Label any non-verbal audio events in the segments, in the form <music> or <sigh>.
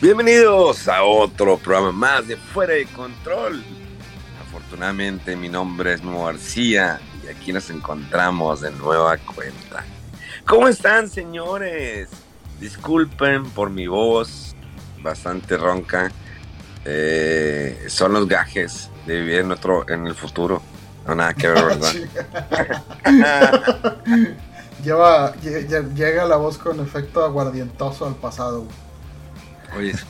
Bienvenidos a otro programa más de Fuera de Control. Afortunadamente mi nombre es Memo García y aquí nos encontramos de nueva cuenta. ¿Cómo están señores? Disculpen por mi voz bastante ronca. Eh, son los gajes de vivir en, otro, en el futuro. No nada que ver, ¿verdad? <laughs> Lleva, lle- lle- llega la voz con efecto aguardientoso al pasado. Oye, sí.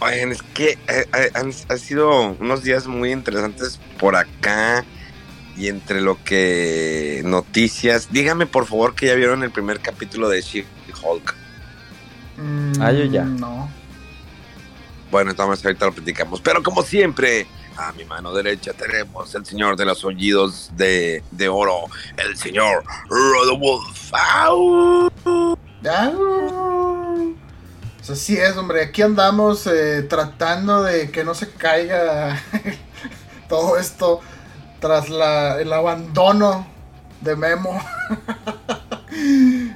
Oigan, es que eh, eh, han, han sido unos días muy interesantes por acá y entre lo que noticias. Dígame por favor que ya vieron el primer capítulo de She-Hulk. Mm, Ah, yo ya. No. Bueno, entonces ahorita lo platicamos. Pero como siempre, a mi mano derecha tenemos el señor de los oídos de, de oro, el señor Rodolfo. Ah, Pues así es, hombre. Aquí andamos eh, tratando de que no se caiga <laughs> todo esto tras la, el abandono de Memo. <laughs>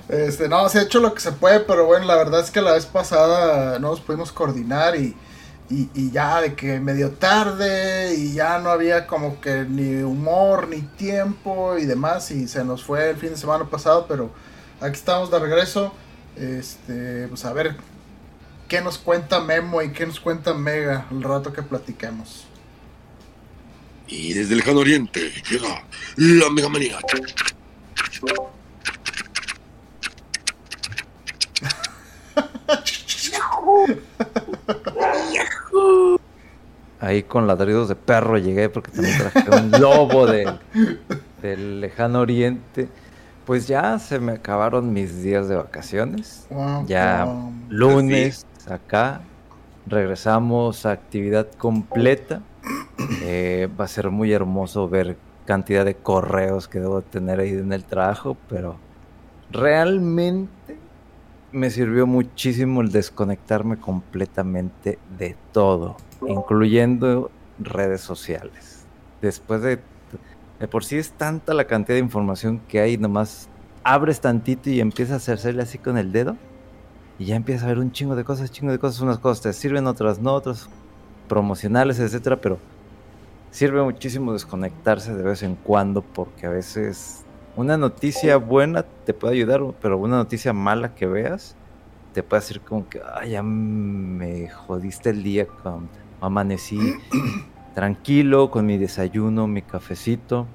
Este, no, se ha hecho lo que se puede, pero bueno, la verdad es que la vez pasada no nos pudimos coordinar y, y, y ya de que medio tarde y ya no había como que ni humor ni tiempo y demás y se nos fue el fin de semana pasado, pero aquí estamos de regreso. Este, pues a ver qué nos cuenta Memo y qué nos cuenta Mega el rato que platiquemos. Y desde el lejano oriente llega la Mega Manía. Ahí con ladridos de perro llegué porque también traje un lobo de, del lejano oriente. Pues ya se me acabaron mis días de vacaciones. Wow, Ya wow. lunes acá regresamos a actividad completa. Eh, va a ser muy hermoso ver cantidad de correos que debo tener ahí en el trabajo, pero realmente me sirvió muchísimo el desconectarme completamente de todo, incluyendo redes sociales. Después de, de por sí es tanta la cantidad de información que hay, nomás abres tantito y empiezas a hacerle así con el dedo y ya empiezas a ver un chingo de cosas, chingo de cosas, unas cosas te sirven, otras no, otras promocionales, etcétera, pero sirve muchísimo desconectarse de vez en cuando porque a veces una noticia buena te puede ayudar, pero una noticia mala que veas te puede decir como que, ay, ya me jodiste el día, amanecí tranquilo con mi desayuno, mi cafecito,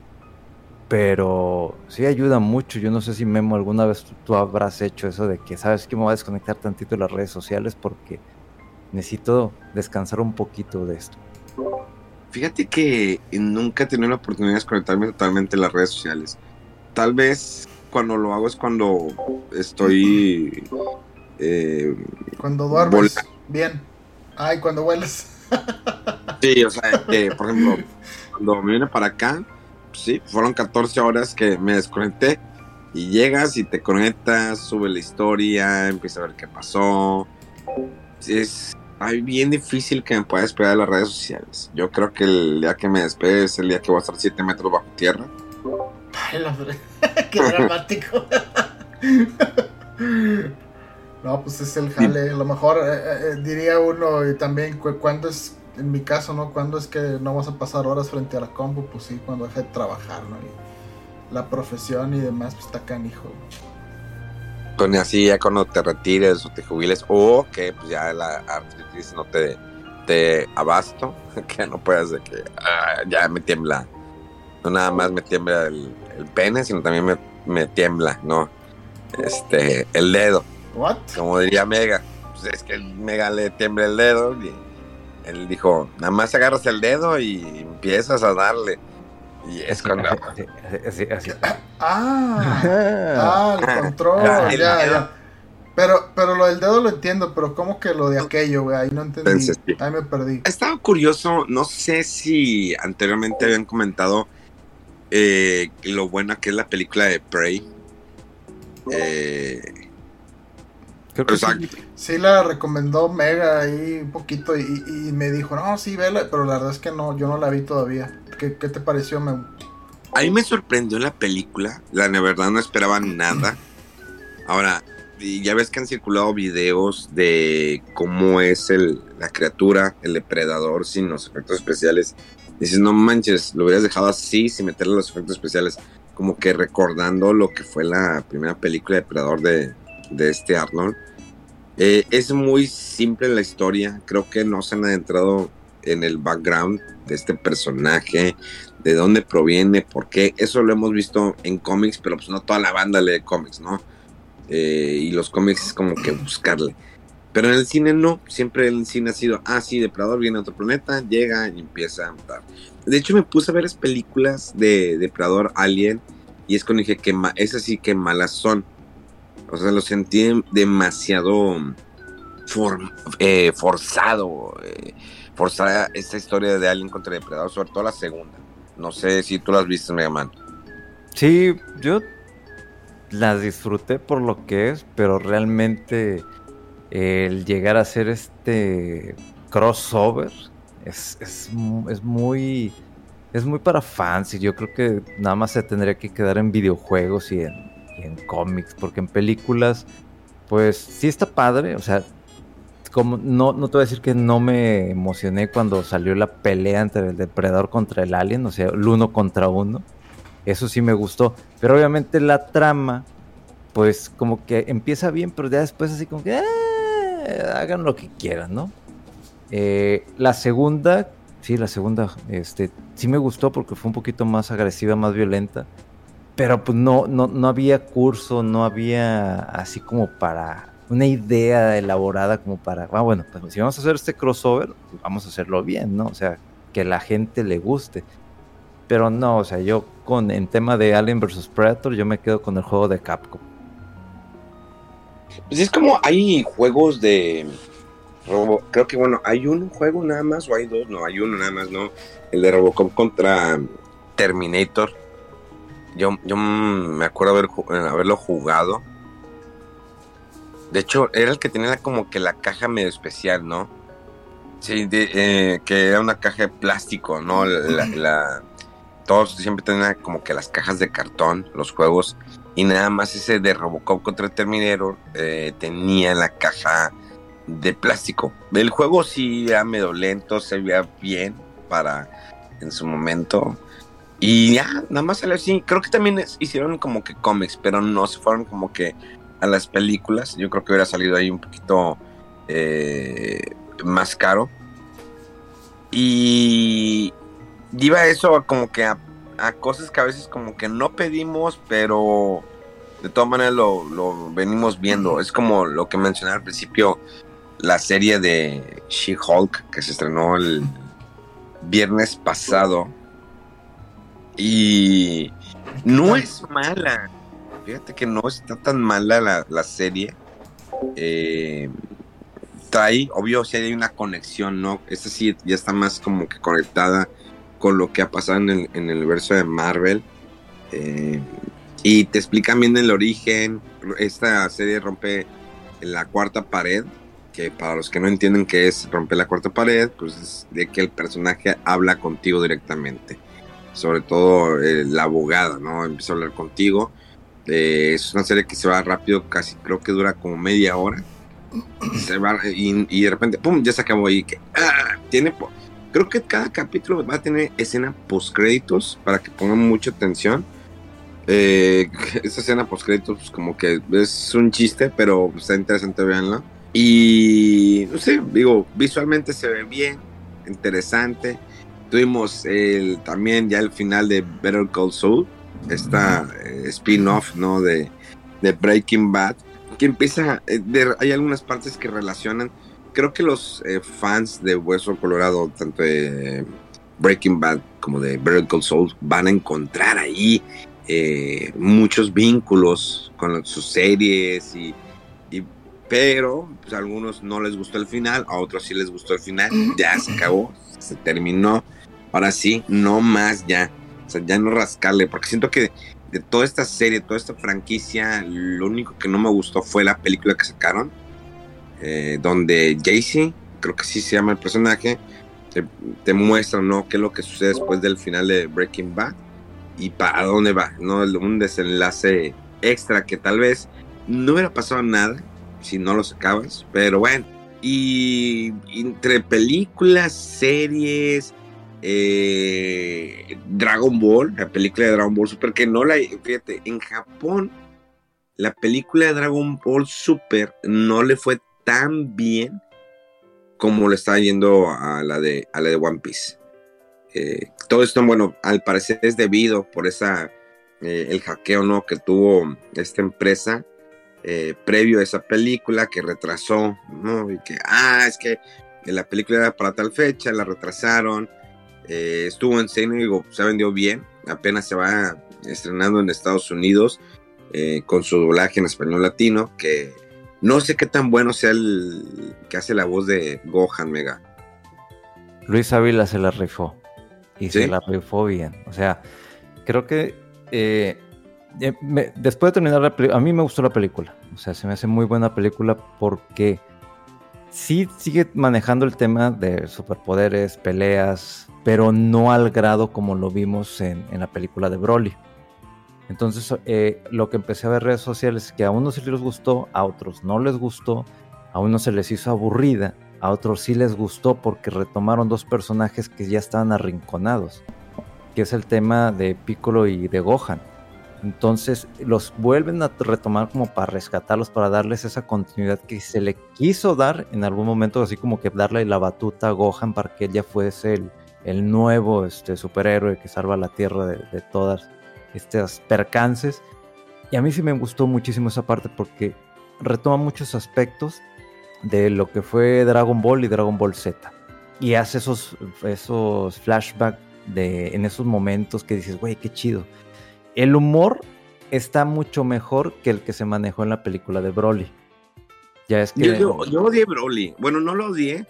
pero sí ayuda mucho. Yo no sé si Memo alguna vez tú, tú habrás hecho eso de que sabes que me voy a desconectar tantito de las redes sociales porque necesito descansar un poquito de esto. Fíjate que nunca he tenido la oportunidad de desconectarme totalmente de las redes sociales. Tal vez cuando lo hago es cuando estoy eh, Cuando duermes bien. Ay, cuando hueles. <laughs> Sí, o sea, que, por ejemplo, cuando me vine para acá, sí, fueron 14 horas que me desconecté y llegas y te conectas, sube la historia, empieza a ver qué pasó. Es ay, bien difícil que me pueda despegar de las redes sociales. Yo creo que el día que me despegue es el día que voy a estar 7 metros bajo tierra. <laughs> Qué dramático. <laughs> No, pues es el jale. A lo mejor eh, eh, diría uno y también cu- cuando es, en mi caso, ¿no? Cuando es que no vas a pasar horas frente a la compu, pues sí, cuando deje de trabajar, ¿no? Y la profesión y demás, pues está canijo. Con así ya cuando te retires o te jubiles o que pues ya la artritis no te, te abasto, <laughs> que no puedas de que ah, ya me tiembla. No nada más me tiembla el, el pene, sino también me, me tiembla, ¿no? este, el dedo. ¿What? Como diría Mega. Pues es que el Mega le tiembla el dedo y él dijo, nada más agarras el dedo y empiezas a darle. Y es cuando... Así, así, así. Ah, <laughs> ah, el control, Ah, el ya, ya. Pero, pero lo del dedo lo entiendo, pero ¿cómo que lo de aquello, güey? Ahí no entendí. Entonces, sí. Ahí me perdí. Estaba curioso, no sé si anteriormente habían comentado eh, lo buena que es la película de Prey. Eh, Creo que Exacto. sí. Sí la recomendó Mega ahí un poquito y, y me dijo, no, sí, vela, pero la verdad es que no, yo no la vi todavía. ¿Qué, qué te pareció, Memo? A mí me sorprendió la película, la de verdad no esperaba nada. Ahora, ya ves que han circulado videos de cómo es el, la criatura, el depredador sin los efectos especiales. Dices, no manches, lo hubieras dejado así sin meterle los efectos especiales. Como que recordando lo que fue la primera película de depredador de, de este Arnold. Eh, es muy simple la historia, creo que no se han adentrado en el background de este personaje, de dónde proviene, por qué. Eso lo hemos visto en cómics, pero pues no toda la banda lee cómics, ¿no? Eh, y los cómics es como que buscarle. Pero en el cine no, siempre el cine ha sido, ah, sí, Depredador viene a otro planeta, llega y empieza a matar. De hecho, me puse a ver las películas de Depredador Alien y es cuando dije que ma- esas sí que malas son. O sea, lo sentí demasiado eh, forzado. Eh, forzada esta historia de Alien contra Depredador, sobre todo la segunda. No sé si tú las viste, Mega Man. Sí, yo las disfruté por lo que es, pero realmente el llegar a hacer este crossover es, es, es muy es muy para fans y yo creo que nada más se tendría que quedar en videojuegos y en, en cómics, porque en películas pues sí está padre, o sea, como no, no te voy a decir que no me emocioné cuando salió la pelea entre el depredador contra el alien, o sea, el uno contra uno. Eso sí me gustó. Pero obviamente la trama, pues como que empieza bien, pero ya después así como que "Ah, hagan lo que quieran, ¿no? Eh, la segunda, sí, la segunda, este, sí me gustó porque fue un poquito más agresiva, más violenta. Pero pues no, no, no había curso, no había así como para una idea elaborada como para, ah, bueno, pues si vamos a hacer este crossover, vamos a hacerlo bien, ¿no? O sea, que la gente le guste. Pero no, o sea, yo con en tema de Alien vs Predator, yo me quedo con el juego de Capcom. Pues es como hay juegos de Robo, creo que bueno, hay un juego nada más o hay dos, no, hay uno nada más, ¿no? El de Robocop contra Terminator. Yo, yo me acuerdo haber, ju- haberlo jugado. De hecho, era el que tenía como que la caja medio especial, ¿no? Sí, de- eh, que era una caja de plástico, ¿no? Todos siempre tenían como que las cajas de cartón, los juegos. Y nada más ese de Robocop contra Terminator eh, tenía la caja de plástico. El juego sí era medio lento, se veía bien para en su momento. Y ya, nada más salió así. Creo que también hicieron como que cómics, pero no se fueron como que a las películas. Yo creo que hubiera salido ahí un poquito eh, más caro. Y iba eso como que a, cosas que a veces como que no pedimos, pero de todas maneras lo, lo venimos viendo. Es como lo que mencioné al principio, la serie de She-Hulk que se estrenó el viernes pasado. Y no es mala. Fíjate que no está tan mala la, la serie. Eh, trae, obvio, si hay una conexión, ¿no? Esta sí ya está más como que conectada con lo que ha pasado en el, en el universo de Marvel. Eh, y te explican bien el origen. Esta serie rompe la cuarta pared. Que para los que no entienden qué es romper la cuarta pared, pues es de que el personaje habla contigo directamente. Sobre todo la abogada, ¿no? Empieza a hablar contigo. Eh, es una serie que se va rápido, casi creo que dura como media hora. Y, de repente, ¡pum! Ya se acabó ahí. ¡ah! Tiene. Creo que cada capítulo va a tener escena post créditos para que pongan mucha atención. Eh, <laughs> esa escena post créditos, pues como que es un chiste, pero está interesante, véanla. Y no sé, digo, visualmente se ve bien, interesante. Tuvimos el, también ya el final de Better Call Saul, esta eh, spin-off, ¿no? De, de Breaking Bad, que empieza, eh, hay algunas partes que relacionan, creo que los eh, fans de Hueso Colorado, tanto de Breaking Bad como de Better Call Saul, van a encontrar ahí eh, muchos vínculos con sus series y, pero pues, a algunos no les gustó el final, a otros sí les gustó el final, ya se acabó, se terminó, ahora sí, no más ya, o sea, ya no rascarle, porque siento que de toda esta serie, toda esta franquicia, lo único que no me gustó fue la película que sacaron, eh, donde Jaycee, creo que sí se llama el personaje, te, te, muestra, ¿no? ¿Qué es lo que sucede después del final de Breaking Bad y para dónde va, ¿no? Un desenlace extra que tal vez no hubiera pasado nada si no lo sacabas, pero bueno. Y entre películas, series, eh, Dragon Ball, la película de Dragon Ball Super, que no la, fíjate, en Japón, la película de Dragon Ball Super no le fue tan bien como le está yendo a la de, a la de One Piece. Eh, todo esto, bueno, al parecer es debido por esa, eh, el hackeo, ¿no? Que tuvo esta empresa previo a esa película que retrasó, ¿no? Y que, ah, es que la película era para tal fecha, la retrasaron eh, estuvo en cine, se vendió bien. Apenas se va estrenando en Estados Unidos eh, con su doblaje en español latino. Que no sé qué tan bueno sea el que hace la voz de Gohan Mega. Luis Ávila se la rifó. Y se la rifó bien. O sea, creo que eh, después de terminar la película, a mí me gustó la película. O sea, se me hace muy buena película porque sí sigue manejando el tema de superpoderes, peleas, pero no al grado como lo vimos en, la película de Broly. Entonces, eh, lo que empecé a ver en redes sociales es que a unos sí les gustó, a otros no les gustó, a unos se les hizo aburrida, a otros sí les gustó porque retomaron dos personajes que ya estaban arrinconados, que es el tema de Piccolo y de Gohan. Entonces los vuelven a retomar como para rescatarlos, para darles esa continuidad que se le quiso dar en algún momento, así como que darle la batuta a Gohan para que él ya fuese el, el nuevo este, superhéroe que salva la Tierra de, todas estas percances. Y a mí sí me gustó muchísimo esa parte porque retoma muchos aspectos de lo que fue Dragon Ball y Dragon Ball Z. Y hace esos, esos flashbacks de, en esos momentos que dices, güey, qué chido. El humor está mucho mejor que el que se manejó en la película de Broly. Ya es que... Yo, yo odié Broly. Bueno, no lo odié,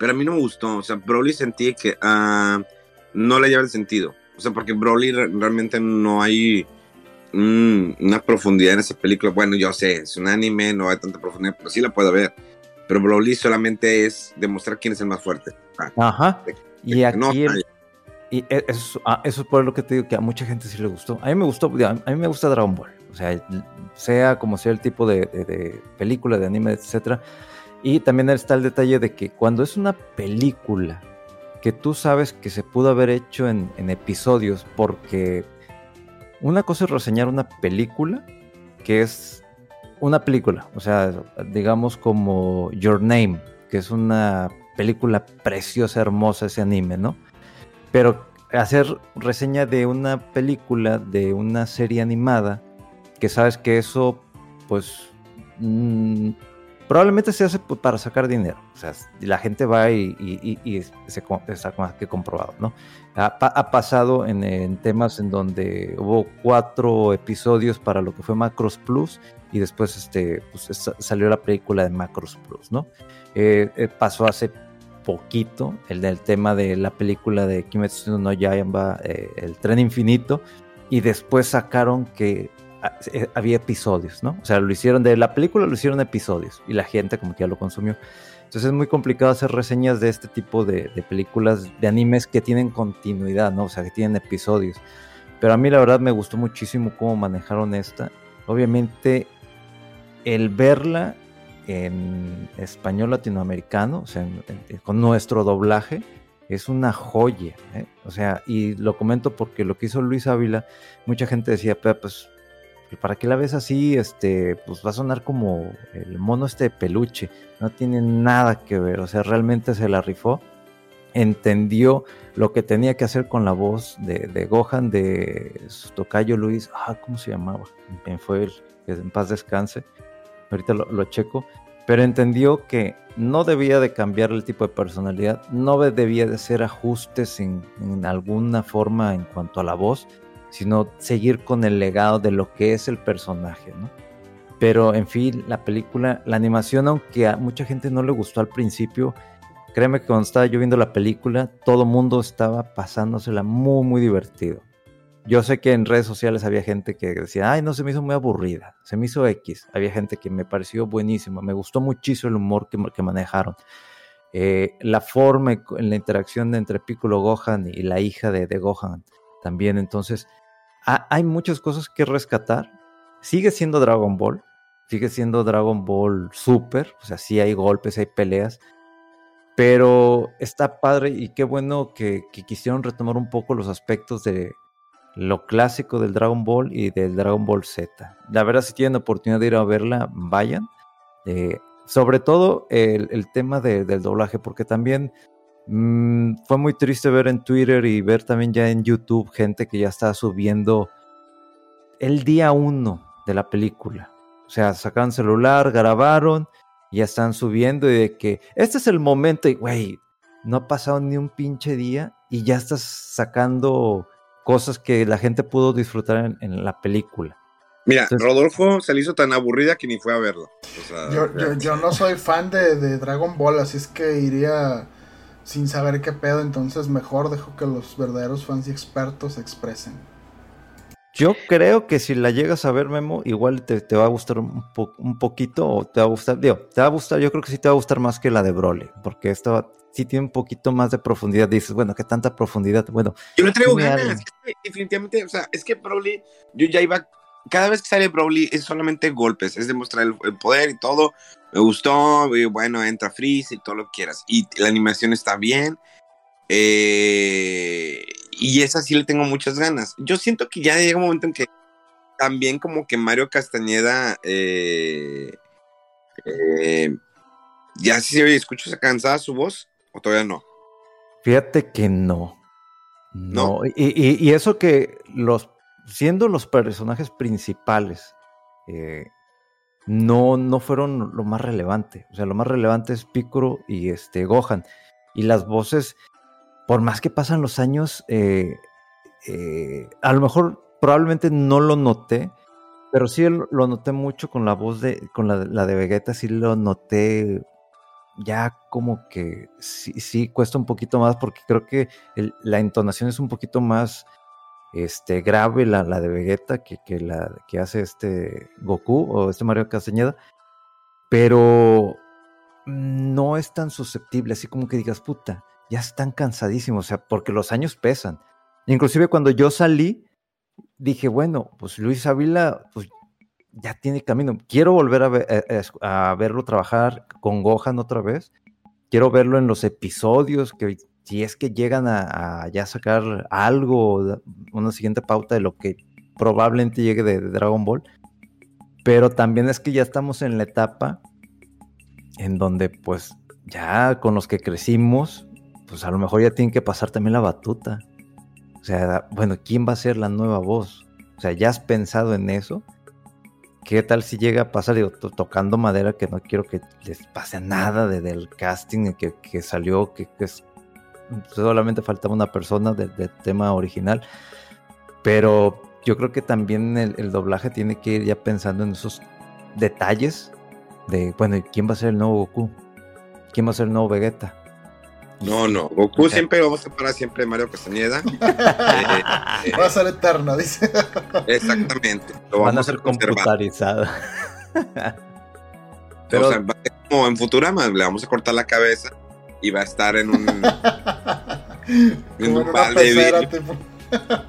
pero a mí no me gustó. O sea, Broly sentí que uh, no le lleva el sentido. O sea, porque Broly realmente no hay una profundidad en esa película. Bueno, yo sé, es un anime, no hay tanta profundidad, pero sí la puedo ver. Pero Broly solamente es demostrar quién es el más fuerte. Ah, Ajá. y aquí. y e, eso, ah, eso, es por lo que te digo que a mucha gente sí le gustó. A mí me gustó, a mí me gusta Dragon Ball. O sea, sea como sea el tipo de, de, de película, de anime, etcétera y también está el detalle de que cuando es una película que tú sabes que se pudo haber hecho en, episodios, porque una cosa es reseñar una película que es una película, o sea, digamos como Your Name, que es una película preciosa, hermosa ese anime, ¿no? Pero hacer reseña de una película, de una serie animada, que sabes que eso, pues, mm, probablemente se hace para sacar dinero. O sea, la gente va y, se, está más que comprobado, ¿no? Ha, pasado en, temas en donde hubo cuatro episodios para lo que fue Macros Plus y después este, pues, salió la película de Macros Plus, ¿no? Eh, eh, pasó hace poquito el del tema de la película de Kimetsu no Yaiba, eh, El Tren Infinito, y después sacaron que había episodios, ¿no? O sea, lo hicieron de la película, lo hicieron episodios y la gente como que ya lo consumió. Entonces es muy complicado hacer reseñas de este tipo de, películas, de animes que tienen continuidad, ¿no? O sea, que tienen episodios. Pero a mí la verdad me gustó muchísimo cómo manejaron esta. Obviamente el verla en español latinoamericano, o sea, con nuestro doblaje, es una joya. ¿eh? O sea, y lo comento porque lo que hizo Luis Ávila, mucha gente decía, pues para qué la ves así, este, pues va a sonar como el mono este de peluche, no tiene nada que ver, o sea, realmente se la rifó. entendió lo que tenía que hacer con la voz de, Gohan, de su tocayo Luis, ah, ¿cómo se llamaba? Fue el que en paz descanse, ahorita lo, checo, pero entendió que no debía de cambiar el tipo de personalidad, no debía de hacer ajustes en alguna forma en cuanto a la voz, sino seguir con el legado de lo que es el personaje, ¿no? Pero en fin, la película, la animación, aunque a mucha gente no le gustó al principio, créeme que cuando estaba yo viendo la película, todo mundo estaba pasándosela muy, muy divertido. Yo sé que en redes sociales había gente que decía, ay, no, se me hizo muy aburrida, se me hizo X. Había gente que me pareció buenísimo, me gustó muchísimo el humor que, que manejaron. Eh, la forma en la interacción entre Piccolo Gohan y la hija de, de Gohan también. Entonces, hay muchas cosas que rescatar. Sigue siendo Dragon Ball, sigue siendo Dragon Ball Super, o sea, sí hay golpes, hay peleas, pero está padre y qué bueno que, quisieron retomar un poco los aspectos de lo clásico del Dragon Ball y del Dragon Ball Z. La verdad, si tienen oportunidad de ir a verla, vayan. Eh, sobre todo el, tema del doblaje, porque también mm, fue muy triste ver en Twitter y ver también ya en YouTube gente que ya está subiendo el día uno de la película. O sea, sacaron celular, grabaron, ya están subiendo y de que este es el momento y, güey, no ha pasado ni un pinche día y ya estás sacando cosas que la gente pudo disfrutar en, la película. Mira, Rodolfo se le hizo tan aburrida que ni fue a verlo. yo, no soy fan de, de, Dragon Ball, así es que iría sin saber qué pedo, entonces mejor dejo que los verdaderos fans y expertos se expresen. Yo creo que si la llegas a ver, Memo, igual te, va a gustar un, un, poquito o te va a gustar, digo, te va a gustar, yo creo que sí te va a gustar más que la de Broly, porque esta sí tiene un poquito más de profundidad. Dices, bueno, ¿qué tanta profundidad? Bueno. Yo le traigo ganas, definitivamente, o sea, es que Broly, yo ya iba, cada vez que sale Broly es solamente golpes, es demostrar el, el poder y todo. Me gustó, y bueno, entra Freeze y todo lo que quieras. Y la animación está bien. Eh, y esa sí le tengo muchas ganas. Yo siento que ya llega un momento en que también como que Mario Castañeda eh, eh, ya sí se oye, escucho cansada su voz o todavía no. Fíjate que no. No. Y, eso que los siendo los personajes principales eh, no, no fueron lo más relevante. O sea, lo más relevante es Piccolo y este Gohan. Y las voces por más que pasan los años, eh, eh, a lo mejor probablemente no lo noté, pero sí lo noté mucho con la voz de, con la, de Vegeta, sí lo noté ya como que sí, sí cuesta un poquito más porque creo que la entonación es un poquito más este, grave la, la de Vegeta que, que, la que hace este Goku o este Mario Castañeda, pero no es tan susceptible, así como que digas, puta, ya están cansadísimos, o sea, porque los años pesan. Inclusive cuando yo salí, dije, bueno, pues Luis Ávila, pues ya tiene camino. Quiero volver a, eh, eh, a, verlo trabajar con Gohan otra vez. Quiero verlo en los episodios, que si es que llegan a, ya sacar algo, una siguiente pauta de lo que probablemente llegue de Dragon Ball. Pero también es que ya estamos en la etapa en donde pues ya con los que crecimos, pues a lo mejor ya tienen que pasar también la batuta. O sea, bueno, ¿quién va a ser la nueva voz? O sea, ¿ya has pensado en eso? ¿Qué tal si llega a pasar, digo, tocando madera, que no quiero que les pase nada de, del casting que, que salió, que, solamente faltaba una persona del tema original, pero yo creo que también el, el, doblaje tiene que ir ya pensando en esos detalles de, bueno, ¿quién va a ser el nuevo Goku? ¿Quién va a ser el nuevo Vegeta? No, no. Goku siempre vamos a parar siempre Mario Castañeda. <laughs> Eh, Va a ser eterno, dice. Exactamente. Lo Van a ser computarizado. Pero... O sea, como en Futurama, le vamos a cortar la cabeza y va a estar en un. <laughs> en un balde <laughs>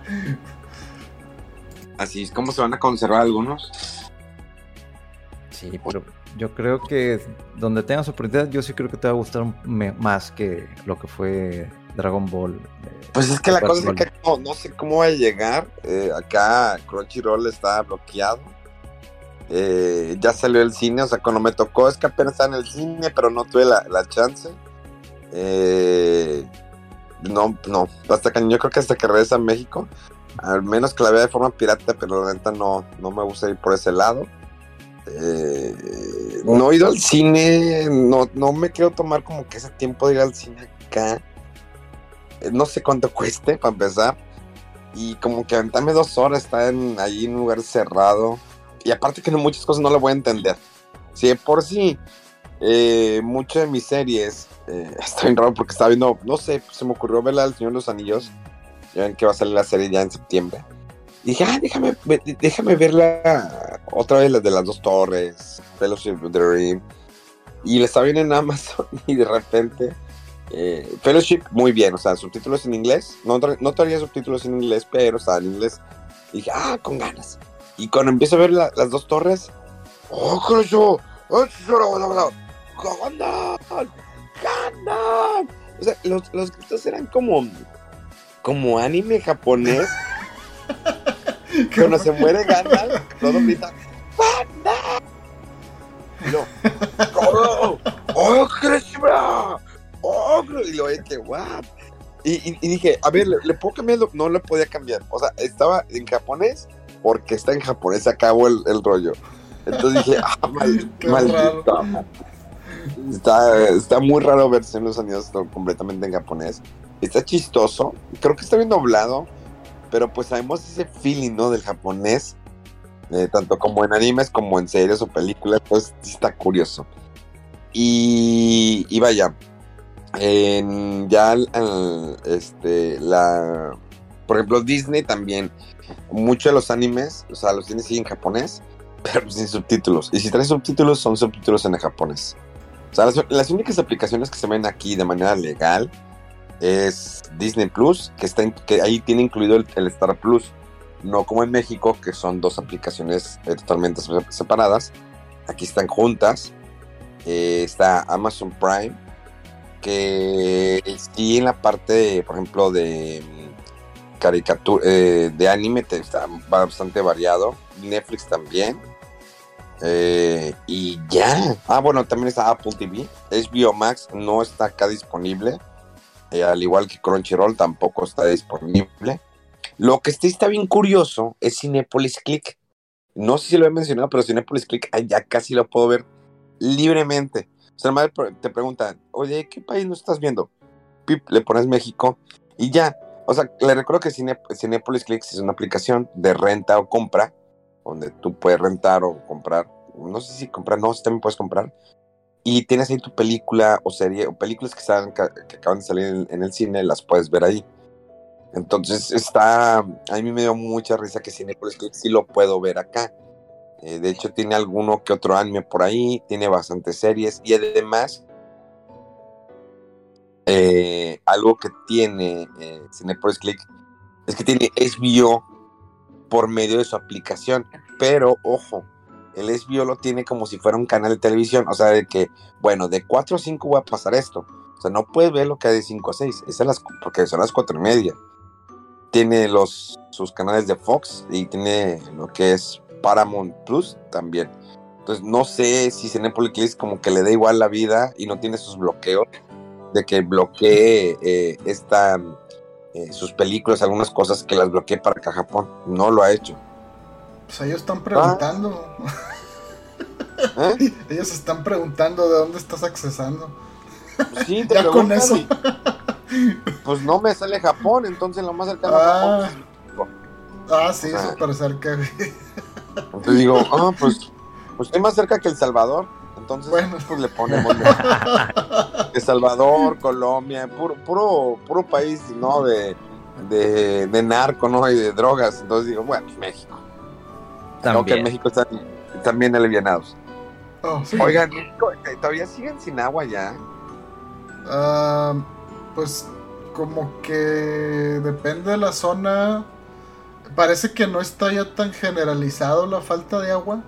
Así es como se van a conservar algunos. Sí, pero yo creo que donde tengas oportunidad, yo sí creo que te va a gustar más que lo que fue Dragon Ball. Eh, pues es que la cosa es que no, sé cómo va a llegar. Eh, acá Crunchyroll está bloqueado. Eh, ya salió el cine, o sea, cuando me tocó es que apenas está en el cine, pero no tuve la, chance. No, no, hasta que yo creo que hasta que regresa a México, al menos que la vea de forma pirata, pero la neta no, no me gusta ir por ese lado. Eh, no he ido al cine, no, no me quiero tomar como que ese tiempo de ir al cine acá. Eh, no sé cuánto <laughs> cueste para empezar. Y como que aventarme dos horas, estar en, ahí en un lugar cerrado. Y aparte que no muchas cosas no lo voy a entender. Si de por sí, eh, muchas de mis series, eh, está bien porque estaba viendo, no sé, se me ocurrió verla del Señor de los Anillos. Ya ven que va a salir la serie ya en septiembre. Dije, ah, déjame, déjame verla otra vez, la de las dos torres, Fellowship of the Ring. Y le estaba viendo en Amazon y de repente, eh, Fellowship, muy bien, o sea, subtítulos en inglés. No, no traía subtítulos en inglés, pero estaba en inglés. Y dije, ah, con ganas. Y cuando empiezo a ver las dos torres, ¡oh, creo ¡Oh, ¡Ganan! O sea, los, los gritos eran como, como anime japonés. <laughs> Cuando se muere Gandalf, todo grita ¡Gandalf! Y lo, ¡Oh! ¡Oh, Krishna! ¡Oh! Y lo dije, ¿what? Y, y, y, dije, a ver, ¿le, ¿le puedo cambiar? No le podía cambiar. O sea, estaba en japonés porque está en japonés, acabó el, el rollo. Entonces dije, ah, <laughs> mal, maldito. Está, muy raro verse en los sonidos completamente en japonés. Está chistoso. Creo que está bien doblado pero pues sabemos ese feeling, ¿no? Del japonés, eh, tanto como en animes como en series o películas, pues está curioso. Y, y vaya, en, ya este, la, por ejemplo, Disney también, muchos de los animes, o sea, los tiene sí en japonés, <laughs> pero sin subtítulos. Y si traen subtítulos, son subtítulos en japonés. O sea, las, únicas aplicaciones que se ven aquí de manera legal es Disney Plus, que, está que ahí tiene incluido el, Star Plus, no como en México, que son dos aplicaciones eh, totalmente separadas. Aquí están juntas. Eh, está Amazon Prime, que sí en la parte, por ejemplo, de mm, caricatura, eh, de anime, está bastante variado. Netflix también. Y ya. Ah, bueno, también está Apple TV. HBO Max no está acá disponible eh, al igual que Crunchyroll, tampoco está disponible. Lo que sí está bien curioso es Cinepolis Click. No sé si lo he mencionado, pero Cinepolis Click ya casi lo puedo ver libremente. O sea, te preguntan, oye, ¿qué país no estás viendo? Pip, le pones México y ya. O sea, le recuerdo que Cinepolis Click es una aplicación de renta o compra, donde tú puedes rentar o comprar. No sé si comprar, no, si también puedes comprar y tienes ahí tu película o serie o películas que, que acaban de salir en, el cine, las puedes ver ahí. Entonces está, a mí me dio mucha risa que Cinepolis Click sí lo puedo ver acá. Eh, de hecho tiene alguno que otro anime por ahí, tiene bastantes series y además eh, algo que tiene eh, Click es que tiene HBO por medio de su aplicación, pero ojo, el HBO lo tiene como si fuera un canal de televisión, o sea, de que, bueno, de 4 a 5 va a pasar esto. O sea, no puedes ver lo que hay de 5 a 6, es las, porque son las 4 y media. Tiene los, sus canales de Fox y tiene lo que es Paramount Plus también. Entonces, no sé si Cinepolis como que le da igual la vida y no tiene sus bloqueos de que bloquee eh, esta, eh, sus películas, algunas cosas que las bloquee para acá Japón. No lo ha hecho. Pues ellos están preguntando. ¿Eh? <laughs> Ellos están preguntando de dónde estás accesando. Pues sí, <laughs> te ya con eso. pues no me sale Japón, entonces lo más cercano ah. a Japón Ah, sí, súper cerca. Entonces digo, ah, pues, pues estoy más cerca que El Salvador. Entonces, bueno. pues le ponemos El Salvador, Colombia, puro, puro, puro país, ¿no? De, de, de narco, ¿no? Y de drogas. Entonces digo, bueno, México. Aunque en México están, están bien alivianados. Oh, Oigan, eh, ¿todavía siguen sin agua ya? Ah, pues como que depende de la zona. Parece que no está ya tan generalizado la falta de agua.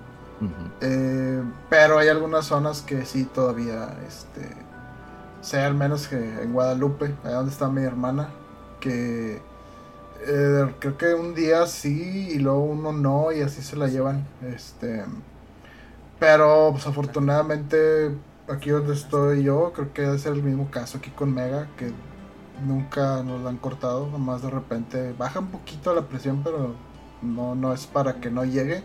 Eh, pero hay algunas zonas que sí todavía, este, sea al menos que en Guadalupe, allá donde está mi hermana, que eh, creo que un día sí y luego uno no y así se la llevan. Este, pero pues afortunadamente aquí donde estoy yo creo que es el mismo caso aquí con Mega que Nunca nos la han cortado, nomás de repente baja un poquito la presión, pero no, no es para que no llegue.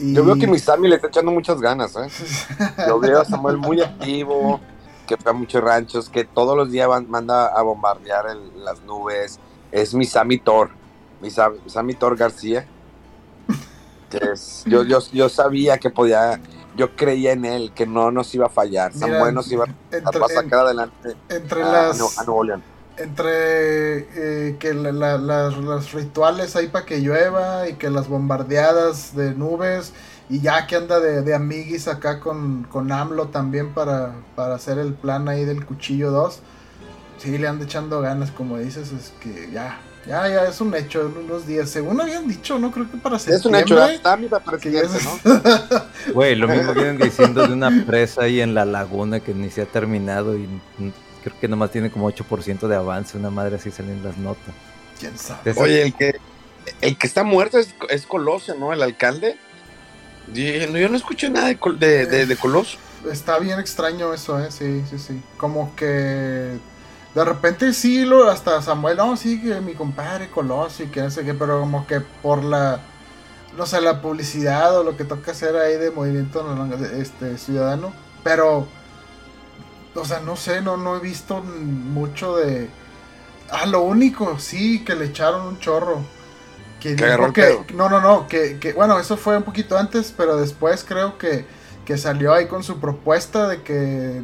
Y... Yo veo que mi Sammy le está echando muchas ganas, ¿eh? <laughs> Yo veo a Samuel muy activo, que fue a muchos ranchos, que todos los días van- manda a bombardear el- las nubes. Es mi Sammy Thor, mi Sa- Sammy Thor García. Que es- yo, yo, yo sabía que podía, yo creía en él, que no nos iba a fallar. Mira, Samuel nos iba a, entre, a sacar adelante entre a, las... A Nuevo León. Entre eh, que la- la- las, los rituales ahí para que llueva y que las bombardeadas de nubes y ya que anda de, de amiguis acá con, con AMLO también para, para hacer el plan ahí del cuchillo 2. Sí, le anda echando ganas, como dices, es que ya, ya, ya es un hecho en unos días. Según habían dicho, no creo que para Es un septiembre. hecho, Sammy va a que ya presidente, es- ¿no? Güey, lo mismo vienen diciendo de una presa ahí en la laguna que ni se ha terminado y creo que nomás tiene como 8% de avance. Una madre así salen las notas. ¿Quién sabe? Oye, el que, el que está muerto es, es Colosio, ¿no? El alcalde. Y no, yo no escuché nada de, de, de- de Colosio. Está bien extraño eso, ¿eh? Sí, sí, sí. Como que de repente sí, lo, hasta Samuel, no, sí, que mi compadre Colosio y que no sé qué, pero como que por la, no sé, la publicidad o lo que toca hacer ahí de movimiento este, ciudadano, pero, o sea, no sé, no, no he visto mucho de... Ah, lo único, sí, que le echaron un chorro. Que, dijo que, pedo. no, no, no, que, que, bueno, eso fue un poquito antes, pero después creo que, que salió ahí con su propuesta de que,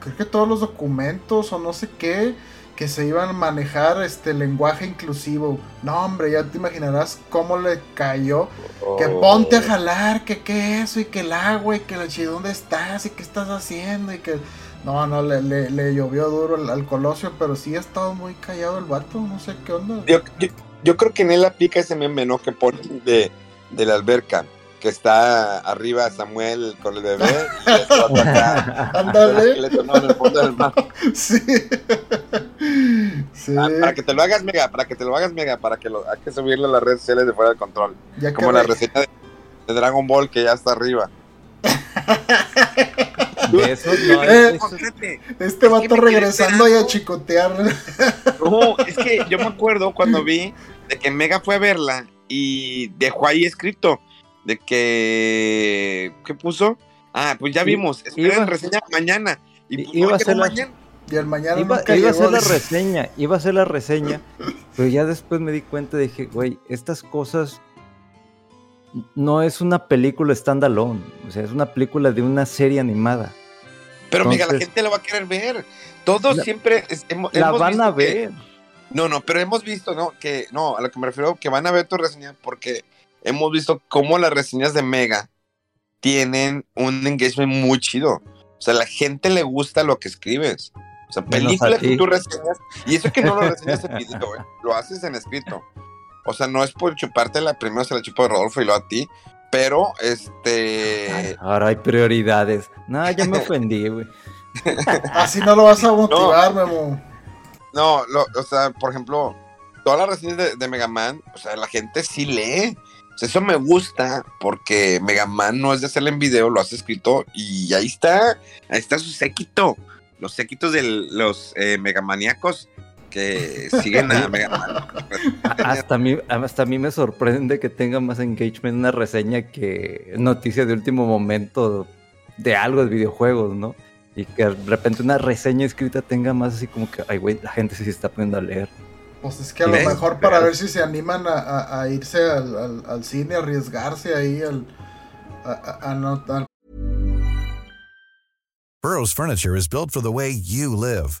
creo que todos los documentos o no sé qué, que se iban a manejar este lenguaje inclusivo. No, hombre, ya te imaginarás cómo le cayó. Que Oh. ponte a jalar, que qué eso, y que el agua, y que la chi, ¿dónde estás? Y qué estás haciendo, y que... No, no, le, le, le llovió duro al, al Colosio, pero sí ha estado muy callado el vato, no sé qué onda. Yo, yo, yo creo que en él aplica ese meme, ¿no? Que ponen de, de la alberca, que está arriba Samuel con el bebé y acá, <laughs> el Ándale. <laughs> Sí. sí. Ah, para que te lo hagas mega, para que te lo hagas mega, para que lo, hay que subirlo a las redes sociales de fuera del control. Ya Como la re- receta de, de Dragon Ball que ya está arriba. <laughs> de no, Eh, Este vato me quedé regresando ahí a chicotear. No, es que yo me acuerdo cuando vi de que Mega fue a verla y dejó ahí escrito de que ¿qué puso? Ah, pues ya vimos, esperen reseña mañana. Y pues, iba no a ser la- mañana. Y el mañana Iba, nunca iba a hacer la reseña, iba a hacer la reseña, pero ya después me di cuenta y dije, güey, estas cosas no es una película standalone, o sea, es una película de una serie animada. Pero Mega, la Entonces- gente la va a querer ver. Todos La- siempre es- hemos, La hemos van visto a que- ver. no, no, pero hemos visto, ¿no? Que no, a lo que me refiero que van a ver tu reseña porque hemos visto cómo las reseñas de Mega tienen un engagement muy chido. O sea, a la gente le gusta lo que escribes. O sea, películas que tú reseñas. Y eso que no lo reseñas en video, güey. <laughs> Lo haces en escrito. O sea, no es por chupártela, primero se la chupo a Rodolfo y luego a ti. Pero, este. Ahora hay prioridades. No, ya me <laughs> ofendí, güey. Así no lo vas a motivar, Memo. No, lo- o sea, por ejemplo, todas las reseñas de, de Mega Man, o sea, la gente sí lee. O sea, eso me gusta porque Mega Man no es de hacerle en video, lo hace escrito y ahí está, ahí está su séquito. Los séquitos de los eh, megamaníacos que siguen a Mega Man. Hasta a, mí, hasta a mí me sorprende que tenga más engagement una reseña que noticia de último momento de algo de videojuegos, ¿no? Y que de repente una reseña escrita tenga más así como que, ay, güey, la gente sí se está poniendo a leer. Pues es que a lo ¿Ves? mejor para ver si se animan a, a- a irse al, al- al cine, arriesgarse ahí al, a, no- Burrow's furniture is built for the way you live.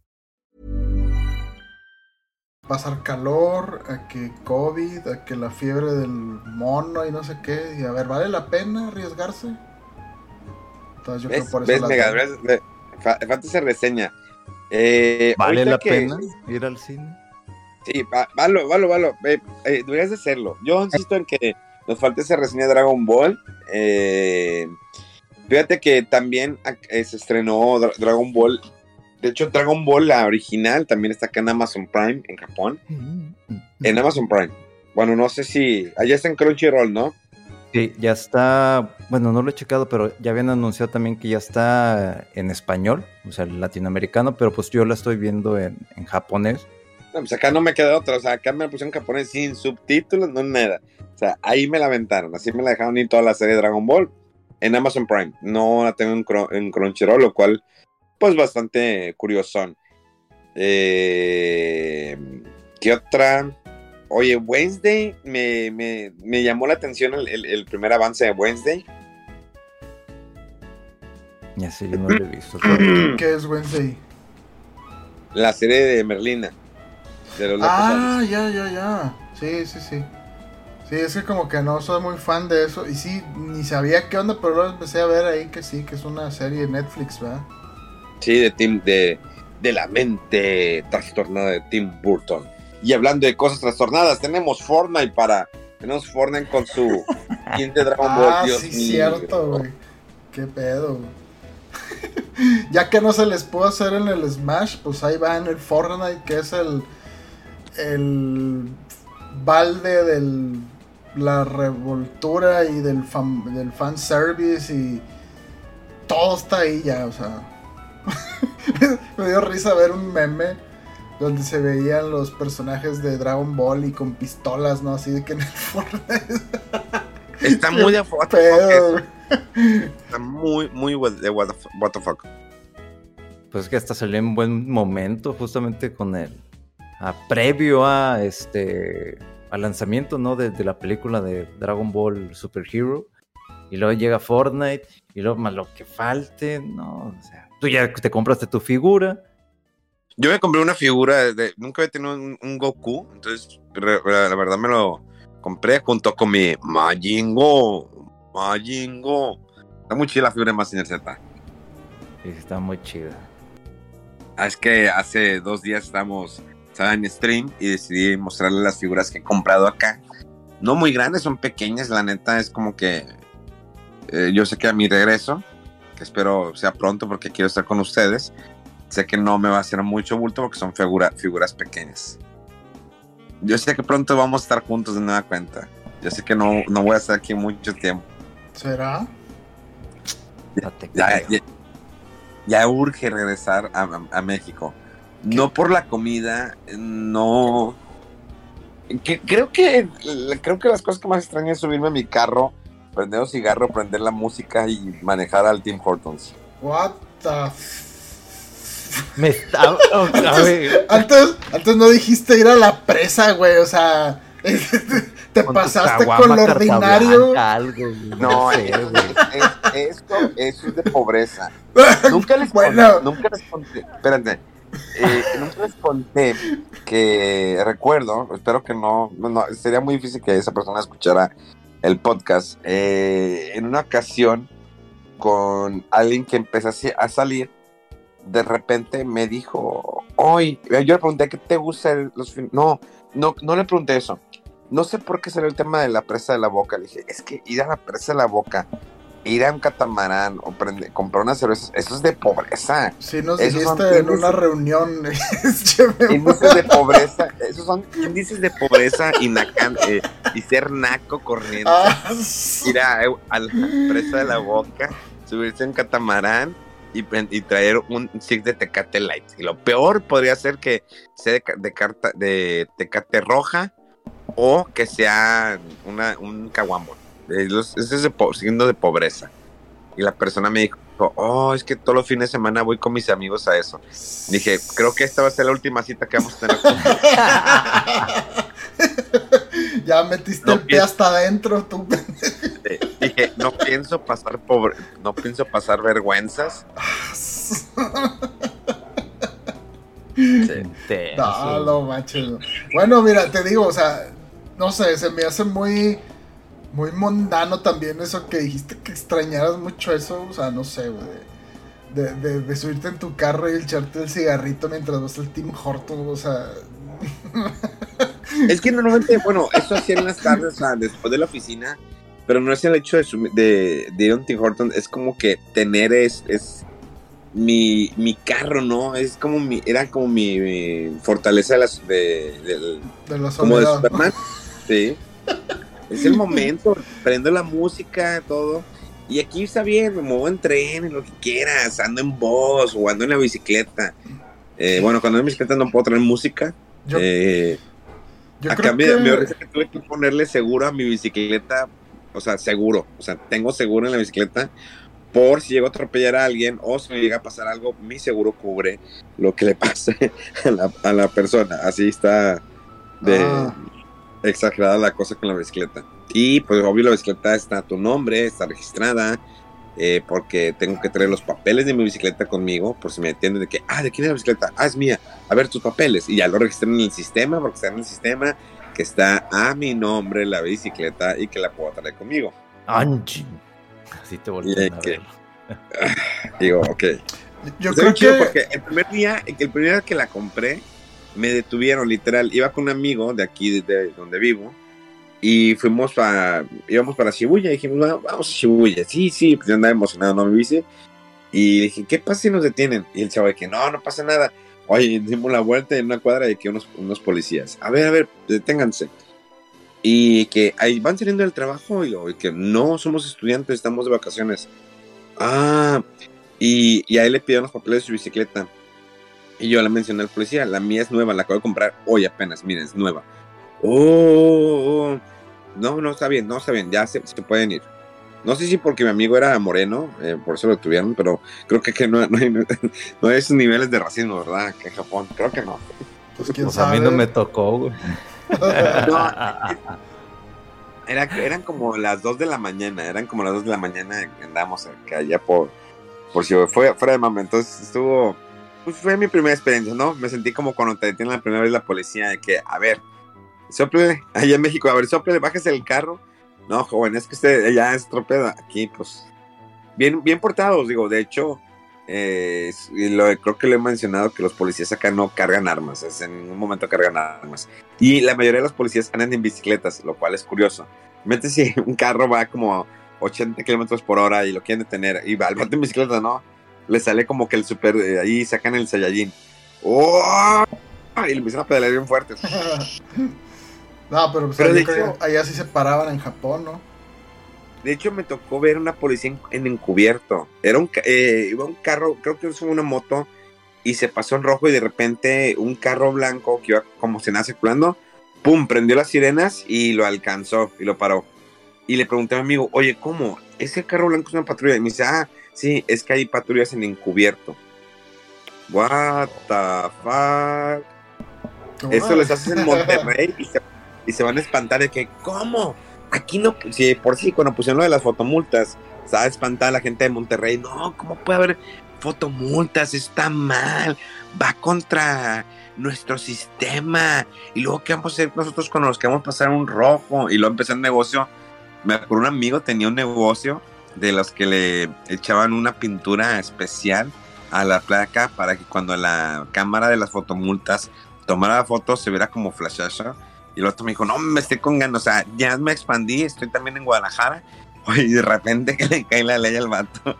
Pasar calor, a que COVID, a que la fiebre del mono y no sé qué. Y a ver, ¿vale la pena arriesgarse? Entonces yo ¿Ves? creo por eso ¿Ves, las Mega? veo. ¿Ves? Ve- fa- Falta esa reseña. Eh, ¿Vale la que- pena ir al cine? Sí, valo, valo, valo. Eh, deberías de hacerlo. Yo insisto en que nos falta esa reseña de Dragon Ball. Eh, fíjate que también eh, se estrenó Dragon Ball. De hecho, Dragon Ball, la original, también está acá en Amazon Prime, en Japón. En Amazon Prime. Bueno, no sé si. Allá está en Crunchyroll, ¿no? Sí, ya está. Bueno, no lo he checado, pero ya habían anunciado también que ya está en español, o sea, latinoamericano, pero pues yo la estoy viendo en, en japonés. No, pues acá no me queda otra, o sea, acá me la pusieron japonés sin subtítulos, no nada. O sea, ahí me la aventaron, así me la dejaron ir toda la serie de Dragon Ball en Amazon Prime. No la tengo en, Crunchyroll, lo cual, pues bastante curioso. Eh, ¿Qué otra? Oye, Wednesday, me, me, llamó la atención el, primer avance de Wednesday. Ya sé, yo no lo he visto. ¿Qué es Wednesday? La serie de Merlina. ah, ya, ya, ya. Sí, sí, sí. Sí, es que como que no soy muy fan de eso. Y sí, ni sabía qué onda, pero luego empecé a ver ahí que sí, que es una serie de Netflix, ¿verdad? Sí, de Tim, de, de la mente trastornada de Tim Burton. Y hablando de cosas trastornadas, tenemos Fortnite para. Tenemos Fortnite con su <laughs> quinto Dragon Ball. Ah, sí, cierto, güey. Qué pedo, <laughs> ya que no se les pudo hacer en el Smash, pues ahí va en el Fortnite, que es el. El balde de la revoltura y del fan, del fan service y todo está ahí ya, o sea. <laughs> Me dio risa ver un meme donde se veían los personajes de Dragon Ball y con pistolas, ¿no? Así de que en el Fortnite. Está <laughs> muy de what the <laughs> Está muy, muy de what the, fuck. Pues que hasta salió en buen momento, justamente con el. A, previo a este. al lanzamiento, ¿no? De, de, la película de Dragon Ball Super Hero. Y luego llega Fortnite. Y luego más lo que falte, ¿no? O sea, tú ya te compraste tu figura yo me compré una figura de. Nunca había tenido un, Goku. Entonces, la verdad me lo compré junto con mi Majingo. Majingo. Está muy chida la figura de Mazinger Z. Sí, está muy chida. Ah, es que hace dos días estamos estaba en stream y decidí mostrarle las figuras que he comprado acá. No muy grandes, son pequeñas, la neta es como que eh, yo sé que a mi regreso, que espero sea pronto porque quiero estar con ustedes, sé que no me va a hacer mucho bulto porque son figuras pequeñas. Yo sé que pronto vamos a estar juntos de nueva cuenta. Yo sé que no, no voy a estar aquí mucho tiempo. ¿Será? Ya, ya, urge regresar a, México. No por la comida, no. creo que creo que las cosas que más extraño es subirme a mi carro, prender un cigarro, prender la música y manejar al Tim Hortons. What the me antes, antes, no dijiste ir a la presa, güey. O sea, <laughs> te pasaste con lo ordinario. no, es, esto, eso es de pobreza. <laughs> nunca les conté, nunca les conté, espérate. Eh, nunca les conté que recuerdo, espero que no, no, sería muy difícil que esa persona escuchara el podcast. Eh, en una ocasión con alguien que empezó a salir de repente me dijo, hoy, yo le pregunté qué te gusta los No, no, no le pregunté eso. No sé por qué salió el tema de la presa de la boca. Le dije, es que ir a la presa de la boca, ir a un catamarán o comprar una cerveza, eso es de pobreza. Sí, nos dijiste en una reunión. <laughs> índices de pobreza, esos son índices de pobreza y, eh, y ser naco corriendo. Ah, ir a, a la presa de la boca, subirse en catamarán y, traer un stick de Tecate Light. Y lo peor podría ser que sea de, carta, de Tecate roja o que sea una, un caguambo. Ese es el signo de pobreza. Y la persona me dijo, oh, es que todos los fines de semana voy con mis amigos a eso. Dije, creo que esta va a ser la última cita que vamos a tener. <laughs> ya metiste el pie hasta adentro, tú. Dije, no pienso pasar pobre, no pienso pasar vergüenzas. <laughs> no, lo macho. Bueno, mira, te digo, o sea, no sé, se me hace muy muy mundano también eso que dijiste que extrañaras mucho eso, o sea, no sé, güey. De, de, subirte en tu carro y echarte el cigarrito mientras vas al Team Horton, o sea. es que normalmente, bueno, eso hacía en las tardes, o sea, después de la oficina, pero no es el hecho de, de, de ir a un Tim Horton, es como que tener es, es mi, mi carro, ¿no? Es como mi, era como mi, fortaleza de las, de, de, los como de Superman. Sí. <laughs> Es el momento, prendo la música, todo. Y aquí está bien, me muevo en tren, en lo que quieras, ando en voz o ando en la bicicleta. Eh, bueno, cuando ando en bicicleta no puedo traer música. Yo, eh, a cambio, que... me que tuve que ponerle seguro a mi bicicleta, o sea, seguro, o sea, tengo seguro en la bicicleta por si llego a atropellar a alguien o si me llega a pasar algo, mi seguro cubre lo que le <laughs> pase a la, persona. Así está de ah. Exagerada la cosa con la bicicleta. Y pues obvio la bicicleta está a tu nombre, está registrada, eh, porque tengo que traer los papeles de mi bicicleta conmigo, por si me entienden de que, ah, ¿de quién es la bicicleta? Ah, es mía. A ver tus papeles. Y ya lo registré en el sistema, porque está en el sistema que está a mi nombre la bicicleta y que la puedo traer conmigo. Angie. Así te volvieron a ver. <laughs> Digo, ok. Yo creo que... Porque el primer, día, el primer día que la compré, me detuvieron, literal. Iba con un amigo de aquí, de donde vivo, y fuimos a, íbamos para Shibuya, y dijimos, vamos a Shibuya. Sí, sí, pues yo andaba emocionado, no me bici. Y dije, ¿qué pasa si nos detienen? Y el chavo de que, no, no pasa nada. Oye, dimos la vuelta en una cuadra de que unos, unos policías. A ver, a ver, deténganse y que ahí van saliendo del trabajo y, que no somos estudiantes, estamos de vacaciones. Ah, y, y ahí le pidieron los papeles de su bicicleta. Y yo le mencioné al policía, la mía es nueva, la acabo de comprar hoy apenas, miren, es nueva. Oh, no, no está bien, no está bien, ya se, se pueden ir. No sé si porque mi amigo era moreno, eh, por eso lo tuvieron, pero creo que, que no, <laughs> no, hay, no, hay, esos niveles de racismo, ¿verdad? Que en Japón, creo que no. Pues, pues a mí no me tocó, güey. <laughs> era, eran como las 2 de la mañana, eran como las 2 de la mañana andamos acá allá por, por si fue fuera de mame. Entonces estuvo, pues fue mi primera experiencia, ¿no? Me sentí como cuando te detiene la primera vez la policía, de que, a ver, sople, <laughs> allá en México, a ver, sople, bájese el carro. No, joven, es que usted ya es tropedo. Aquí, pues, bien, bien portados, digo, de hecho, eh, lo, creo que le he mencionado que los policías acá no cargan armas, es en ningún momento cargan armas. Y la mayoría de los policías andan en bicicletas, lo cual es curioso. Mete si <laughs> un carro va como 80 kilómetros por hora y lo quieren detener y va al en bicicleta, ¿no? Le sale como que el super, eh, ahí sacan el Saiyajin. ¡Oh! Y le empiezan a pedalear bien fuerte. <laughs> no, pero, pues, pero allá sí se paraban en Japón, ¿no? De hecho, me tocó ver una policía en, encubierto. Era un, eh, iba un carro, creo que fue una moto, y se pasó en rojo y de repente un carro blanco que iba como se nace circulando, pum, prendió las sirenas y lo alcanzó y lo paró. Y le pregunté a mi amigo, oye, ¿cómo? ¿Ese carro blanco es una patrulla? Y me dice, ah, sí, es que hay patrullas en encubierto. What the fuck? Eso les hace en Monterrey y se, y se van a espantar de que, ¿cómo? Aquí no, si por sí, cuando pusieron lo de las fotomultas, estaba espantada la gente de Monterrey. No, ¿cómo puede haber fotomultas? Está mal. Va contra nuestro sistema. Y luego, ¿qué vamos a hacer nosotros cuando nos queremos pasar un rojo? Y luego empecé el negocio. Me acuerdo un amigo tenía un negocio de los que le echaban una pintura especial a la placa para que cuando la cámara de las fotomultas tomara fotos se viera como flashazo y el otro me dijo, no, me estoy con ganas, o sea, ya me expandí, estoy también en Guadalajara. <laughs> Y de repente que le cae la ley al vato.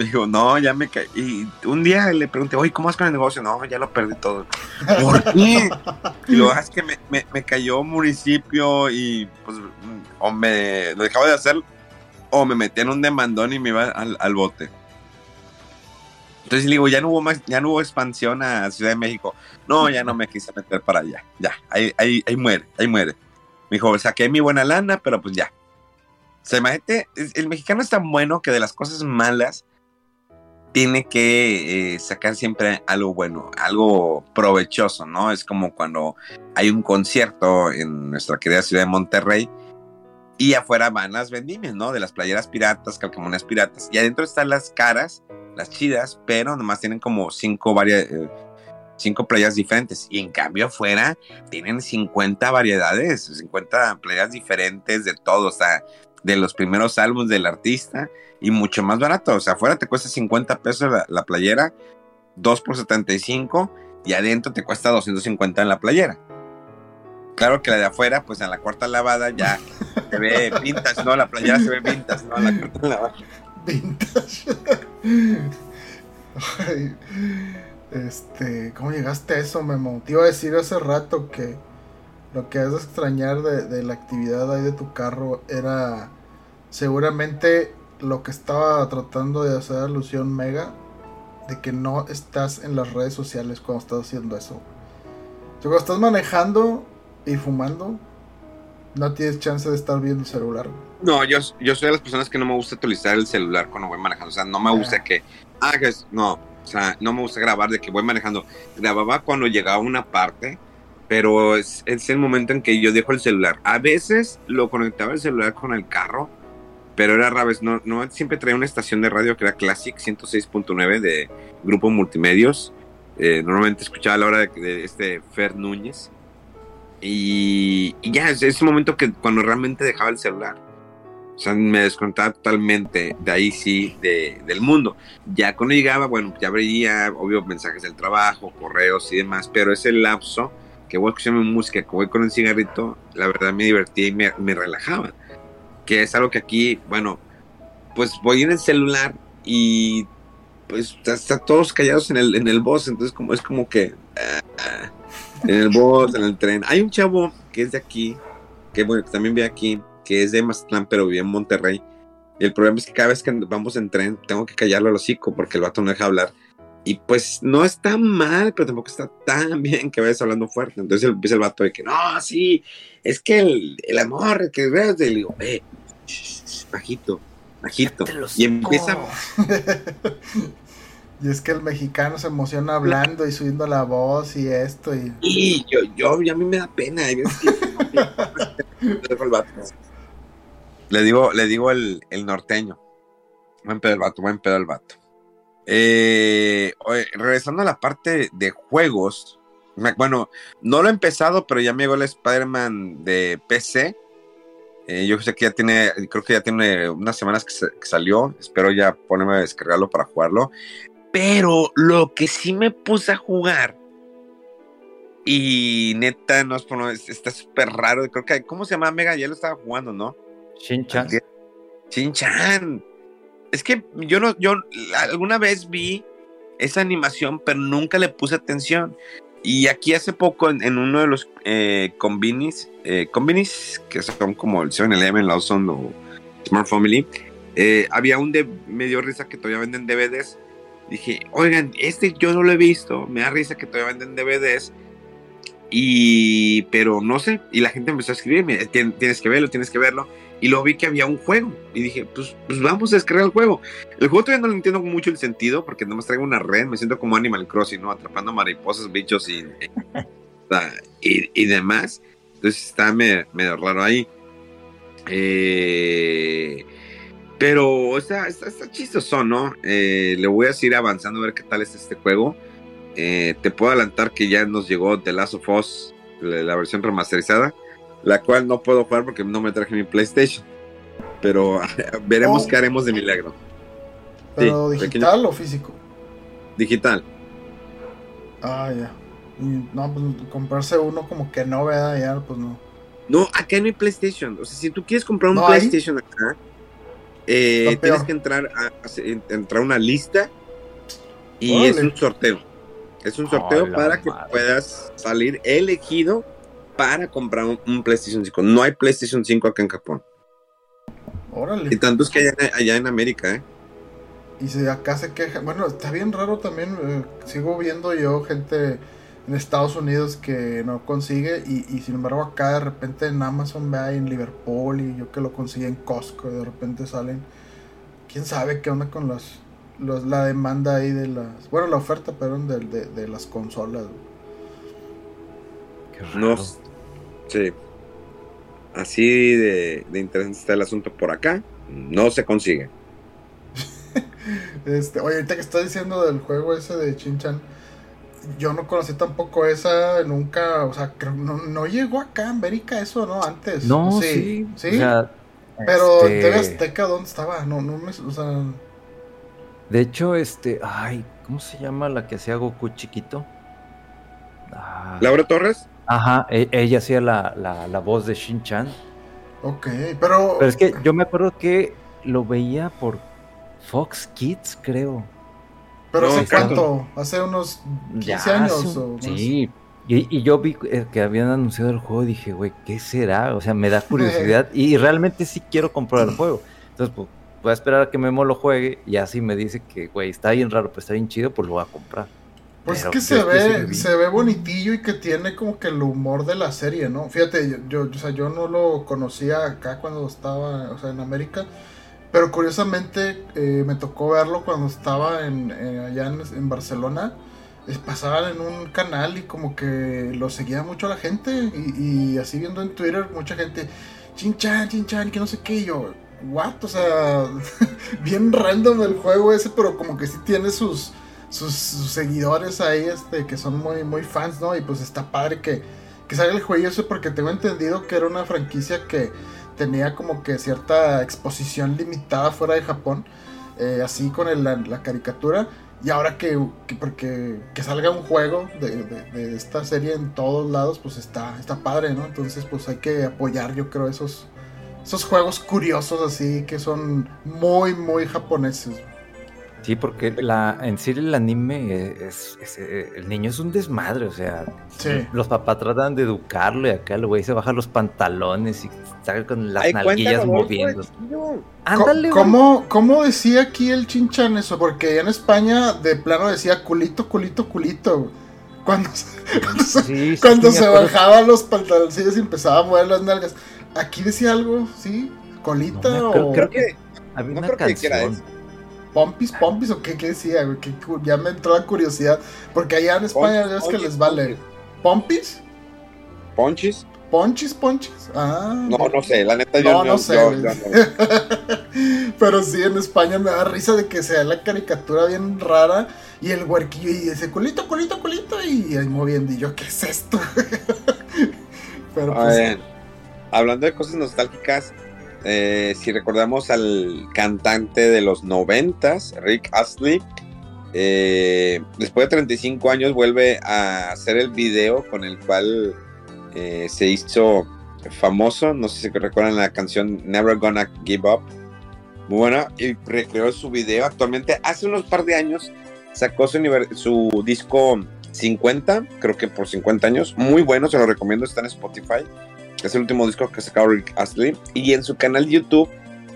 <laughs> Me dijo, no, ya me caí. Y un día le pregunté, oye, ¿cómo vas con el negocio? No, ya lo perdí todo. ¿Por qué? Y lo es que me, me, cayó municipio y pues o me lo dejaba de hacer o me metí en un demandón y me iba al, bote. Entonces le digo, ya no hubo más, ya no hubo expansión a Ciudad de México. No, ya no me quise meter para allá. Ya, ahí, ahí, ahí muere, ahí muere. Me dijo, saqué mi buena lana, pero pues ya. Se imagínate, el mexicano es tan bueno que de las cosas malas tiene que eh, sacar siempre algo bueno, algo provechoso, ¿no? Es como cuando hay un concierto en nuestra querida ciudad de Monterrey y afuera van las vendimias, ¿no? De las playeras piratas, calcamonías piratas. Y adentro están las caras las chidas, pero nomás tienen como cinco eh, cinco playas diferentes. Y en cambio afuera tienen 50 variedades, 50 playas diferentes de todo, o sea, de los primeros álbumes del artista y mucho más barato. O sea, afuera te cuesta 50 pesos la, playera, 2 por 75 y adentro te cuesta 250 en la playera. Claro que la de afuera, pues en la cuarta lavada ya se ve <laughs> pintas, ¿no? La playera se ve pintas, ¿no? La cuarta lavada. Vintage. <laughs> Ay, este, ¿cómo llegaste a eso, Memo? Te iba a decir hace rato que lo que has de extrañar de, de la actividad ahí de tu carro era seguramente lo que estaba tratando de hacer alusión Mega de que no estás en las redes sociales cuando estás haciendo eso. O sea, cuando estás manejando y fumando, no tienes chance de estar viendo el celular. No, yo, yo soy de las personas que no me gusta utilizar el celular cuando voy manejando. O sea, no me gusta Ah. que. Ah, que es- no. O sea, no me gusta grabar de que voy manejando. Grababa cuando llegaba a una parte, pero es, es el momento en que yo dejo el celular. A veces lo conectaba el celular con el carro, pero era vez. No, no siempre traía una estación de radio que era Classic 106.9 de Grupo Multimedios. Eh, normalmente escuchaba la hora de, este Fer Núñez. Y, ya, es ese momento que cuando realmente dejaba el celular. O sea, me desconectaba totalmente de ahí sí, de, del mundo. Ya cuando llegaba, bueno, ya veía, obvio, mensajes del trabajo, correos y demás, pero ese lapso que voy mi música, que voy con el cigarrito, la verdad me divertía y me, me relajaba. Que es algo que aquí, bueno, pues voy en el celular y pues está todos callados en el, en el bus, entonces como es como que ah, en el bus, en el tren. Hay un chavo que es de aquí, que bueno, que también vive aquí, que es de Mazatlán, pero vive en Monterrey. El problema es que cada vez que vamos en tren, tengo que callarlo al hocico porque el vato no deja hablar. Y pues no está mal, pero tampoco está tan <laughs> bien que vayas hablando fuerte. Entonces empieza el vato de que, no, sí, es que el, el amor, que y le digo, eh, bajito, bajito. Y empieza, <laughs> Y es que el mexicano se emociona hablando y subiendo la voz y esto y... y yo, yo, y a mí me da pena. Le dejo el vato. Le digo, le digo el, el norteño. Buen pedo el vato, buen pedo el vato. Eh, oye, regresando a la parte de juegos. me- Bueno, no lo he empezado, pero ya me llegó el Spider-Man de PC. Eh, yo sé que ya tiene, creo que ya tiene unas semanas que, se- que salió. Espero ya ponerme a descargarlo para jugarlo. Pero lo que sí me puse a jugar. Y neta, no es por no- es- está súper raro. Creo que, ¿cómo se llama Mega? Ya lo estaba jugando, ¿no? Shin-chan. Shin-chan. Es que yo no, yo alguna vez vi esa animación, pero nunca le puse atención. Y aquí hace poco, en, en uno de los eh, convinis, eh, convinis, que son como el 7-Eleven, Lawson o Smart Family, eh, había un de, me dio risa que todavía venden DVDs. Dije, oigan, este yo no lo he visto, me da risa que todavía venden DVDs. Y, pero no sé, y la gente empezó a escribirme, "Tien- tienes que verlo, tienes que verlo. Y luego vi que había un juego. Y dije, pues, pues vamos a descargar el juego. El juego todavía no le entiendo mucho el sentido, porque nomás traigo una red, me siento como Animal Crossing, ¿no? Atrapando mariposas, bichos y, y, demás. Entonces está medio, raro ahí. Eh, pero está, está, chistoso, ¿no? Eh, le voy a seguir avanzando a ver qué tal es este juego. Eh, te puedo adelantar que ya nos llegó The Last of Us, la versión remasterizada, la cual no puedo jugar porque no me traje mi PlayStation. Pero <laughs> veremos Oh. qué haremos de milagro. ¿Pero Sí, digital o físico? Digital. Ah, ya. Y, No, pues comprarse uno como que no, ¿verdad? Ya, pues no. No, acá no hay PlayStation. O sea, si tú quieres comprar un ¿No hay? PlayStation acá, eh, tienes que entrar a, entrar a una lista y Órale. es un sorteo. Es un sorteo Oh, para que madre. puedas salir elegido para comprar un, un PlayStation 5. No hay PlayStation 5 acá en Japón. Y Órale. tantos que hay allá, allá en América, ¿eh? Y si acá se queja. Bueno, está bien raro también. eh, sigo viendo yo gente en Estados Unidos que no consigue. Y, y sin embargo, acá de repente en Amazon, vea en Liverpool. Y yo que lo consigue en Costco. Y de repente salen. Quién sabe qué onda con las. los- la demanda ahí de las. Bueno, la oferta, perdón, de, de, de las consolas. Qué raro. No, sí. Así de, de interesante está el asunto por acá. No se consigue. <laughs> Este, oye, ahorita que estás diciendo del juego ese de Chinchan, yo no conocí tampoco esa, nunca, o sea, creo, no, no llegó acá a América eso, ¿no? Antes. No, sí. Sí. O sea, Pero en este, TV Azteca, ¿dónde estaba? No, no me, o sea, De hecho, este. Ay, ¿cómo se llama la que hacía Goku chiquito? Ah, ¿Laura Torres? Ajá, e- ella hacía la, la, la voz de Shin-Chan. Ok, pero. Pero es que yo me acuerdo que lo veía por Fox Kids, creo. pero No, ¿hace cuánto? ¿Hace unos 15 Ya años? un- o más? sí. Y, y yo vi eh, que habían anunciado el juego y dije, güey, ¿qué será? O sea, me da <laughs> curiosidad y realmente sí quiero comprar el juego. Entonces, pues, voy a esperar a que Memo lo juegue y así me dice que, güey, está bien raro, pero está bien chido, pues lo voy a comprar. Pues Pero que se ve, se ve bonitillo y que tiene como que el humor de la serie, ¿no? Fíjate, yo, yo, o sea, yo no lo conocía acá cuando estaba, o sea, en América, pero curiosamente eh, me tocó verlo cuando estaba en, en- allá en, en Barcelona. Es, pasaban en un canal y como que lo seguía mucho la gente y, y así viendo en Twitter mucha gente, chinchan, chinchan, que no sé qué, y yo, what, o sea, <laughs> bien random el juego ese, pero como que sí tiene sus, sus, seguidores ahí este, que son muy, muy fans, ¿no? Y pues está padre que, que salga el juego ese porque tengo entendido que era una franquicia que tenía como que cierta exposición limitada fuera de Japón, eh, así con la caricatura. Y ahora que, que- porque, que salga un juego de, de- de esta serie en todos lados, pues está, está padre, ¿no? Entonces pues hay que apoyar yo creo esos, esos juegos curiosos así que son muy, muy japoneses. Sí, porque la, en sí el anime es, es- eh, el niño es un desmadre, o sea, Sí. los papás tratan de educarlo y acá el güey se baja los pantalones y está con las Ay, nalguillas moviendo. Ándale, güey. ¿Cómo, ¿Cómo decía aquí el chinchan eso? Porque en España de plano decía culito, culito, culito. Cuando, se- <laughs> cuando se, Sí, sí, cuando se bajaba los pantaloncillos y empezaba a mover las nalgas. Aquí decía algo, ¿sí? ¿Colita No o creo que- Había no una creo que canción. eso. Pompis, pompis o qué, qué decía? güey? Que ya me entró la curiosidad. Porque allá en España ya es que Ponchis, les vale. ¿Pompis? ¿Ponchis? ¿Ponchis, ponchis? Ah. No, no sé, la neta yo No, no, no sé, yo- güey. yo no. <laughs> Pero sí, en España me da risa de que sea la caricatura bien rara y el huerquillo y dice culito, culito, culito y ahí moviendo. Y yo, ¿qué es esto? <laughs> Pero A pues, ver, hablando de cosas nostálgicas, eh, si recordamos al cantante de los noventas, Rick Astley, eh, después de 35 años vuelve a hacer el video con el cual eh, se hizo famoso. No sé si recuerdan la canción Never Gonna Give Up. Muy buena. Y recreó su video actualmente. Hace unos par de años sacó su, disco 50, creo que por 50 años. Muy bueno, se lo recomiendo. Está en Spotify. Es el último disco que sacó Rick Astley. Y en su canal YouTube,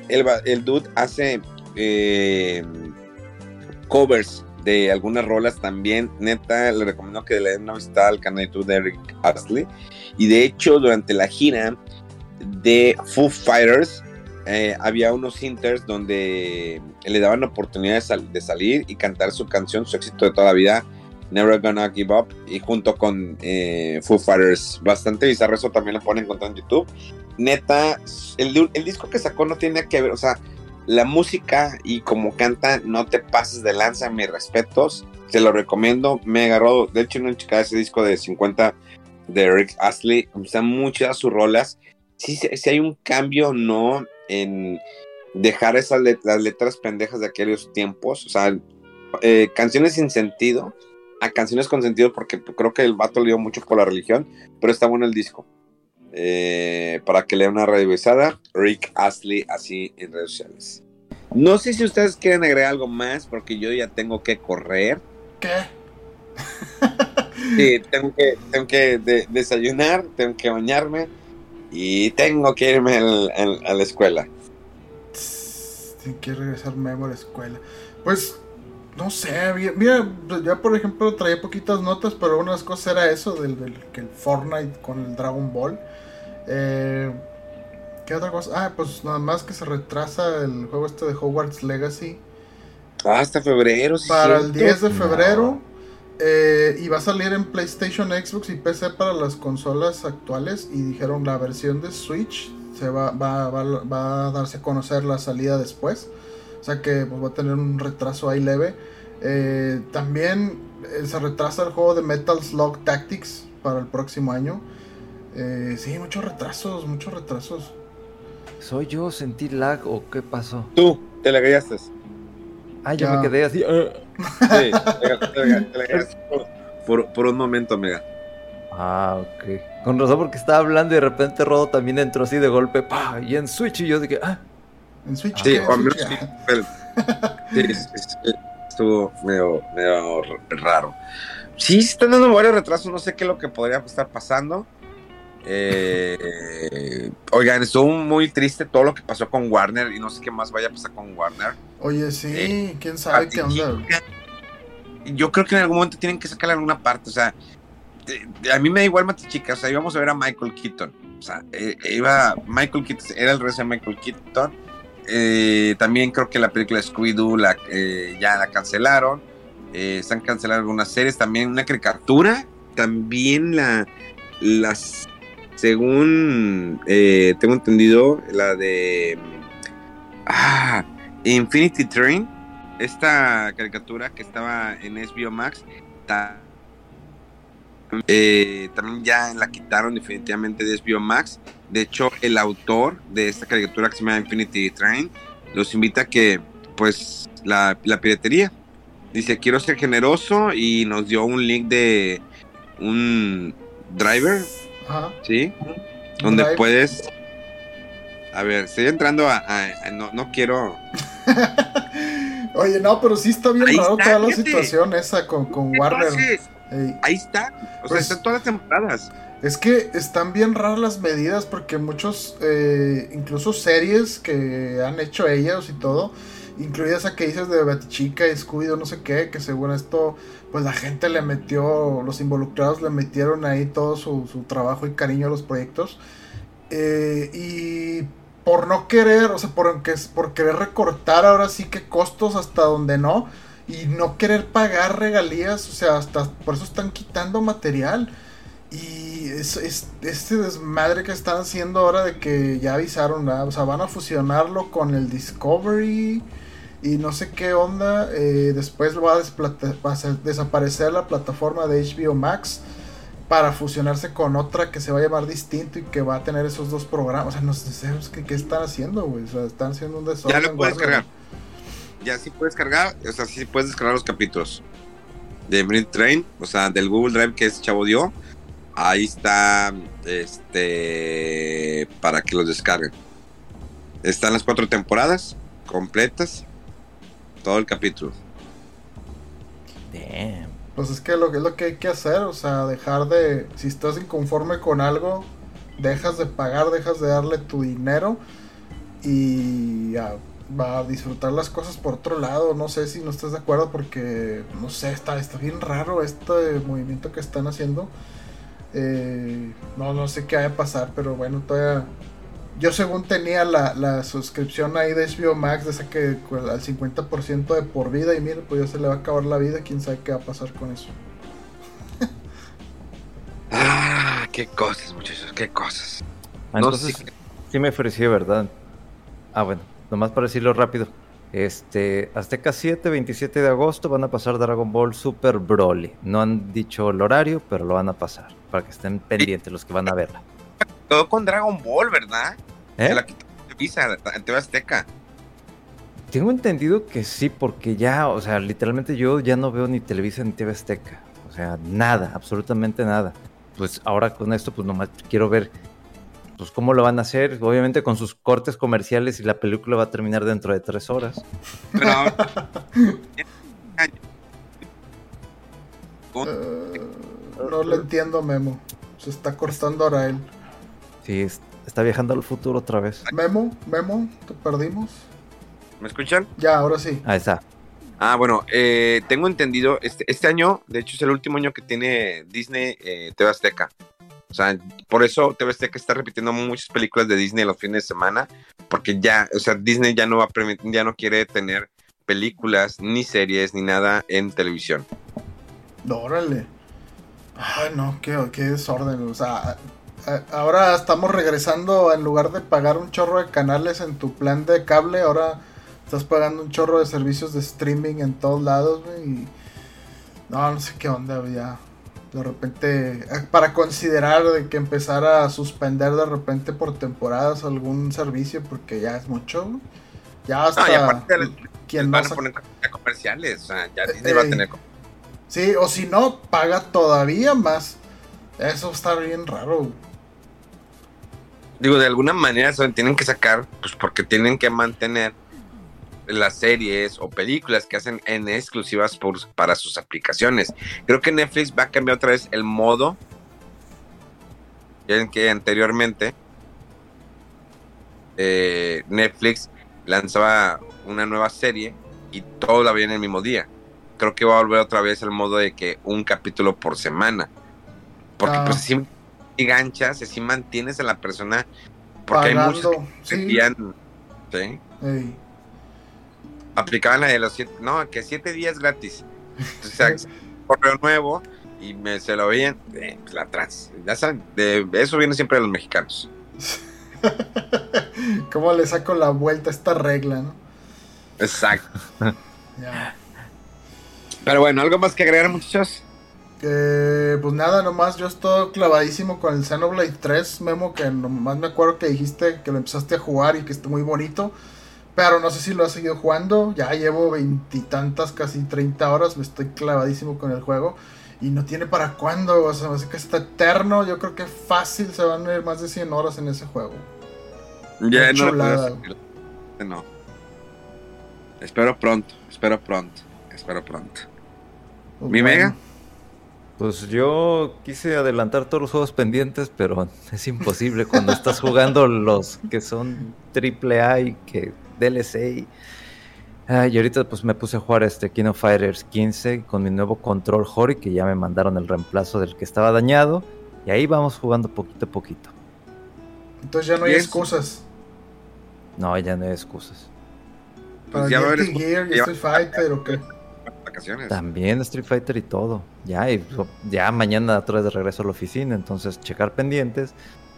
el, dude hace eh, covers de algunas rolas también. Neta, le recomiendo que le den una visita al canal de YouTube de Rick Astley. Y de hecho, durante la gira de Foo Fighters, eh, había unos inters donde le daban la oportunidad de, de salir y cantar su canción, su éxito de toda la vida, Never Gonna Give Up, y junto con eh, Foo Fighters. Bastante bizarro, eso también lo pueden encontrar en YouTube. Neta, el, disco que sacó no tiene que ver, o sea, la música y como canta, no te pases de lanza, mis respetos. Te lo recomiendo. Me agarró, de hecho, no checaba ese disco de 50 de Rick Astley. Están muy chidas sus rolas. Sí, sí hay un cambio, ¿no? En dejar esas let- las letras pendejas de aquellos tiempos. O sea, eh, canciones sin sentido a canciones con sentido porque creo que el vato le dio mucho por la religión, pero está bueno el disco. Eh, para que lea una revisada, Rick Astley, así en redes sociales. No sé si ustedes quieren agregar algo más, porque yo ya tengo que correr. ¿qué? Sí, tengo que, tengo que de- desayunar, tengo que bañarme y tengo que irme al- al- a la escuela. Tiene que regresar Memo a la escuela. Pues, no sé, mira, ya por ejemplo traía poquitas notas, pero una de las cosas era eso, del, del- que el Fortnite con el Dragon Ball. Eh, ¿Qué otra cosa? Ah, pues nada más que se retrasa el juego este de Hogwarts Legacy Ah, Hasta febrero, sí. para el cierto. 10 de febrero. eh, y va a salir en PlayStation, Xbox y PC para las consolas actuales. Y dijeron la versión de Switch se va, va, va, va a darse a conocer la salida después. O sea que pues, va a tener un retraso ahí leve. Eh, también eh, se retrasa el juego de Metal Slug Tactics para el próximo año. Eh, sí, muchos retrasos, muchos retrasos. ¿Soy yo? ¿Sentí lag o qué pasó? Tú, te la gallaste. Sí, Ah, yo Ya. me quedé así. "Ah". te la- por, por- por un momento, amiga. Ah, ok. Con razón porque estaba hablando y de repente Rodo también entró así de golpe, pa, y en Switch y yo dije, ah. En Switch. Sí, o menos Switch, <laughs> sí, estuvo medio, medio raro. Sí, se están dando varios retrasos, no sé qué es lo que podría estar pasando. Eh, oigan, estuvo muy triste todo lo que pasó con Warner y no sé qué más vaya a pasar con Warner. Oye, sí, Eh, quién sabe qué onda. Yo creo que en algún momento tienen que sacarle alguna parte, o sea, a mí me da igual Matichica, o sea, íbamos a ver a Michael Keaton, o sea, eh, iba, Michael Keaton, era el regreso de Michael Keaton, Eh, también creo que la película Scooby-Doo la, eh, ya la cancelaron, eh, están cancelando algunas series, también. Una caricatura, también la, las, según eh, tengo entendido, la de, ah, Infinity Train, esta caricatura que estaba en HBO Max eh, también ya la quitaron definitivamente de HBO Max. De hecho, el autor de esta caricatura que se llama Infinity Train los invita a que, pues, la, la piratería. Dice, quiero ser generoso y nos dio un link de un driver, Ajá. ¿sí? Donde puedes... A ver, estoy entrando a... a- a- no, no quiero... <laughs> Oye, no, pero sí está bien Ahí raro está, toda la situación esa con, con Warner. Ey, ahí está. O Pues- sea, están todas las temporadas. Es que están bien raras las medidas porque muchos, eh, incluso series que han hecho ellos y todo, incluidas esa que dices de Batichica y scooby no sé qué, que según esto, pues la gente le metió, los involucrados le metieron ahí todo su, su trabajo y cariño a los proyectos. Eh, y por no querer, o sea, por, por querer recortar ahora sí que costos hasta donde no, y no querer pagar regalías, o sea, hasta por eso están quitando material. Y es, es- este desmadre que están haciendo ahora de que ya avisaron, ¿verdad? o sea, van a fusionarlo con el Discovery y no sé qué onda. eh, después va a, va a desaparecer la plataforma de HBO Max para fusionarse con otra que se va a llamar distinto y que va a tener esos dos programas. O sea, no sé qué, qué están haciendo, güey. O sea, están haciendo un desorden. Ya lo puedes cargar. Ya sí puedes cargar, o sea, sí puedes descargar los capítulos de Brain Train, o sea, del Google Drive que es Chavo dio. Ahí está, este, para que los descarguen. Están las cuatro temporadas completas, todo el capítulo. Damn. Pues es que lo, es lo que hay que hacer, o sea, dejar de, si estás inconforme con algo, dejas de pagar, dejas de darle tu dinero y a, va a disfrutar las cosas por otro lado. No sé si no estás de acuerdo porque, no sé, está, está bien raro este movimiento que están haciendo. Eh, no, no sé qué vaya a pasar, pero bueno, todavía... Yo según tenía la, la suscripción ahí de HBO Max, de esa que al 50% de por vida y mire, pues ya se le va a acabar la vida, quién sabe qué va a pasar con eso. <laughs> Ah, qué cosas, muchachos, qué cosas. Ah, No Entonces, sé. sí me ofrecí, ¿verdad? Ah, bueno, nomás para decirlo rápido. Este, Azteca 7, 27 de agosto van a pasar Dragon Ball Super Broly. No han dicho el horario, pero lo van a pasar. Para que estén pendientes los que van a verla. Todo con Dragon Ball, ¿verdad? ¿Eh? Se la quitó Televisa, en TV Azteca. Tengo entendido que sí, porque ya, o sea, literalmente yo ya no veo ni Televisa ni TV Azteca. O sea, nada, absolutamente nada. Pues ahora con esto, pues nomás quiero ver pues cómo lo van a hacer. Obviamente con sus cortes comerciales y la película va a terminar dentro de tres horas. Pero ahora- <laughs> Eh, no le entiendo, Memo. Se está cortando ahora él. Sí, es- está viajando al futuro otra vez. Memo, Memo, te perdimos. ¿Me escuchan? Ya, ahora sí. Ahí está. Ah, bueno, eh, tengo entendido, este, este año, de hecho, es el último año que tiene Disney eh, TV Azteca. O sea, por eso TV Azteca está repitiendo muchas películas de Disney los fines de semana, porque ya, o sea, Disney ya no va a permitir, ya no quiere tener películas, ni series, ni nada en televisión. No, órale. Ay, no, qué, qué desorden. O sea, ahora estamos regresando, en lugar de pagar un chorro de canales en tu plan de cable, ahora estás pagando un chorro de servicios de streaming en todos lados, güey. Y... No, no sé qué onda, ya. De repente, eh, para considerar de que empezara a suspender de repente por temporadas algún servicio, porque ya es mucho. güey. Ya hasta Ah, y aparte quien no a poner comerciales, o sea, ya Disney va a Ey. tener... Sí, o si no, paga todavía más Eso está bien raro. Digo, de alguna manera se tienen que sacar, pues porque tienen que mantener las series o películas que hacen en exclusivas para sus aplicaciones. Creo que Netflix va a cambiar otra vez el modo en que anteriormente eh, Netflix lanzaba una nueva serie y todo la veía en el mismo día. Creo que va a volver otra vez el modo de que un capítulo por semana. Porque pues si ganchas, si mantienes a la persona. Porque hay muchos que ¿sí? Aplicaban la de los siete, no, que siete días gratis. Entonces, <laughs> correo nuevo y me, se lo veían, eh, pues la trans. Ya saben, de, eso viene siempre de los mexicanos. ¿Cómo le saco la vuelta a esta regla, no? Exacto. Pero bueno, ¿algo más que agregar, muchachos? pues nada, nomás yo estoy clavadísimo con el Xenoblade 3, Memo, que nomás me acuerdo que dijiste que lo empezaste a jugar y que está muy bonito. Pero no sé si lo has seguido jugando. Ya llevo veintitantas, casi 30 horas. Me estoy clavadísimo con el juego. Y no tiene para cuándo. O sea, me que está eterno. Yo creo que fácil se van a ir más de 100 horas en ese juego. Ya no, no. Espero pronto, espero pronto, espero pronto. ¿Mi mega? Pues yo quise adelantar todos los juegos pendientes, pero <laughs> es imposible cuando estás jugando los que son triple A y que DLC. Y, y ahorita pues me puse a jugar este King of Fighters 15 con mi nuevo control Hori, que ya me mandaron el reemplazo del que estaba dañado. Y ahí vamos jugando poquito a poquito. Entonces ya no hay excusas. No, ya no hay excusas. Para pues ya Gear y Street Fighter o qué. También Street Fighter y todo. Ya, y ya mañana otra vez de regreso a la oficina. Entonces, checar pendientes,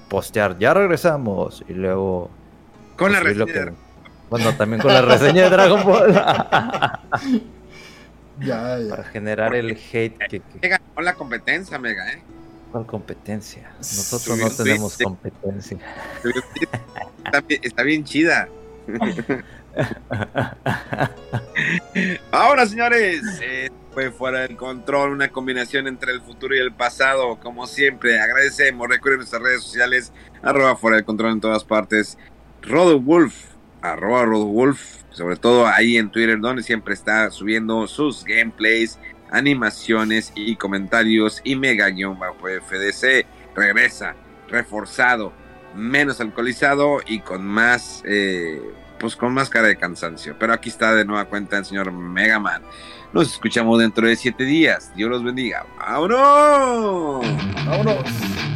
postear, ya regresamos. Y luego. Con la reseña. Bueno, también con la reseña de Dragon Ball. <laughs> ya, ya. Para generar el hate que. que... Con la competencia, Mega, ¿eh? ¿Cuál competencia? Nosotros no tenemos competencia. Está bien, chida. <laughs> Ahora, señores, fue fuera del control, una combinación entre el futuro y el pasado, como siempre. Agradecemos, recuerden nuestras redes sociales, arroba fuera del control en todas partes. Rodowulf, arroba Rodowulf, sobre todo ahí en Twitter, donde siempre está subiendo sus gameplays, animaciones y comentarios. Y Mega-FDC regresa, reforzado, menos alcoholizado y con más. Eh, pues con más cara de cansancio. Pero aquí está de nueva cuenta el señor Megaman. Nos escuchamos dentro de siete días. Dios los bendiga. ¡Vámonos! ¡Vámonos!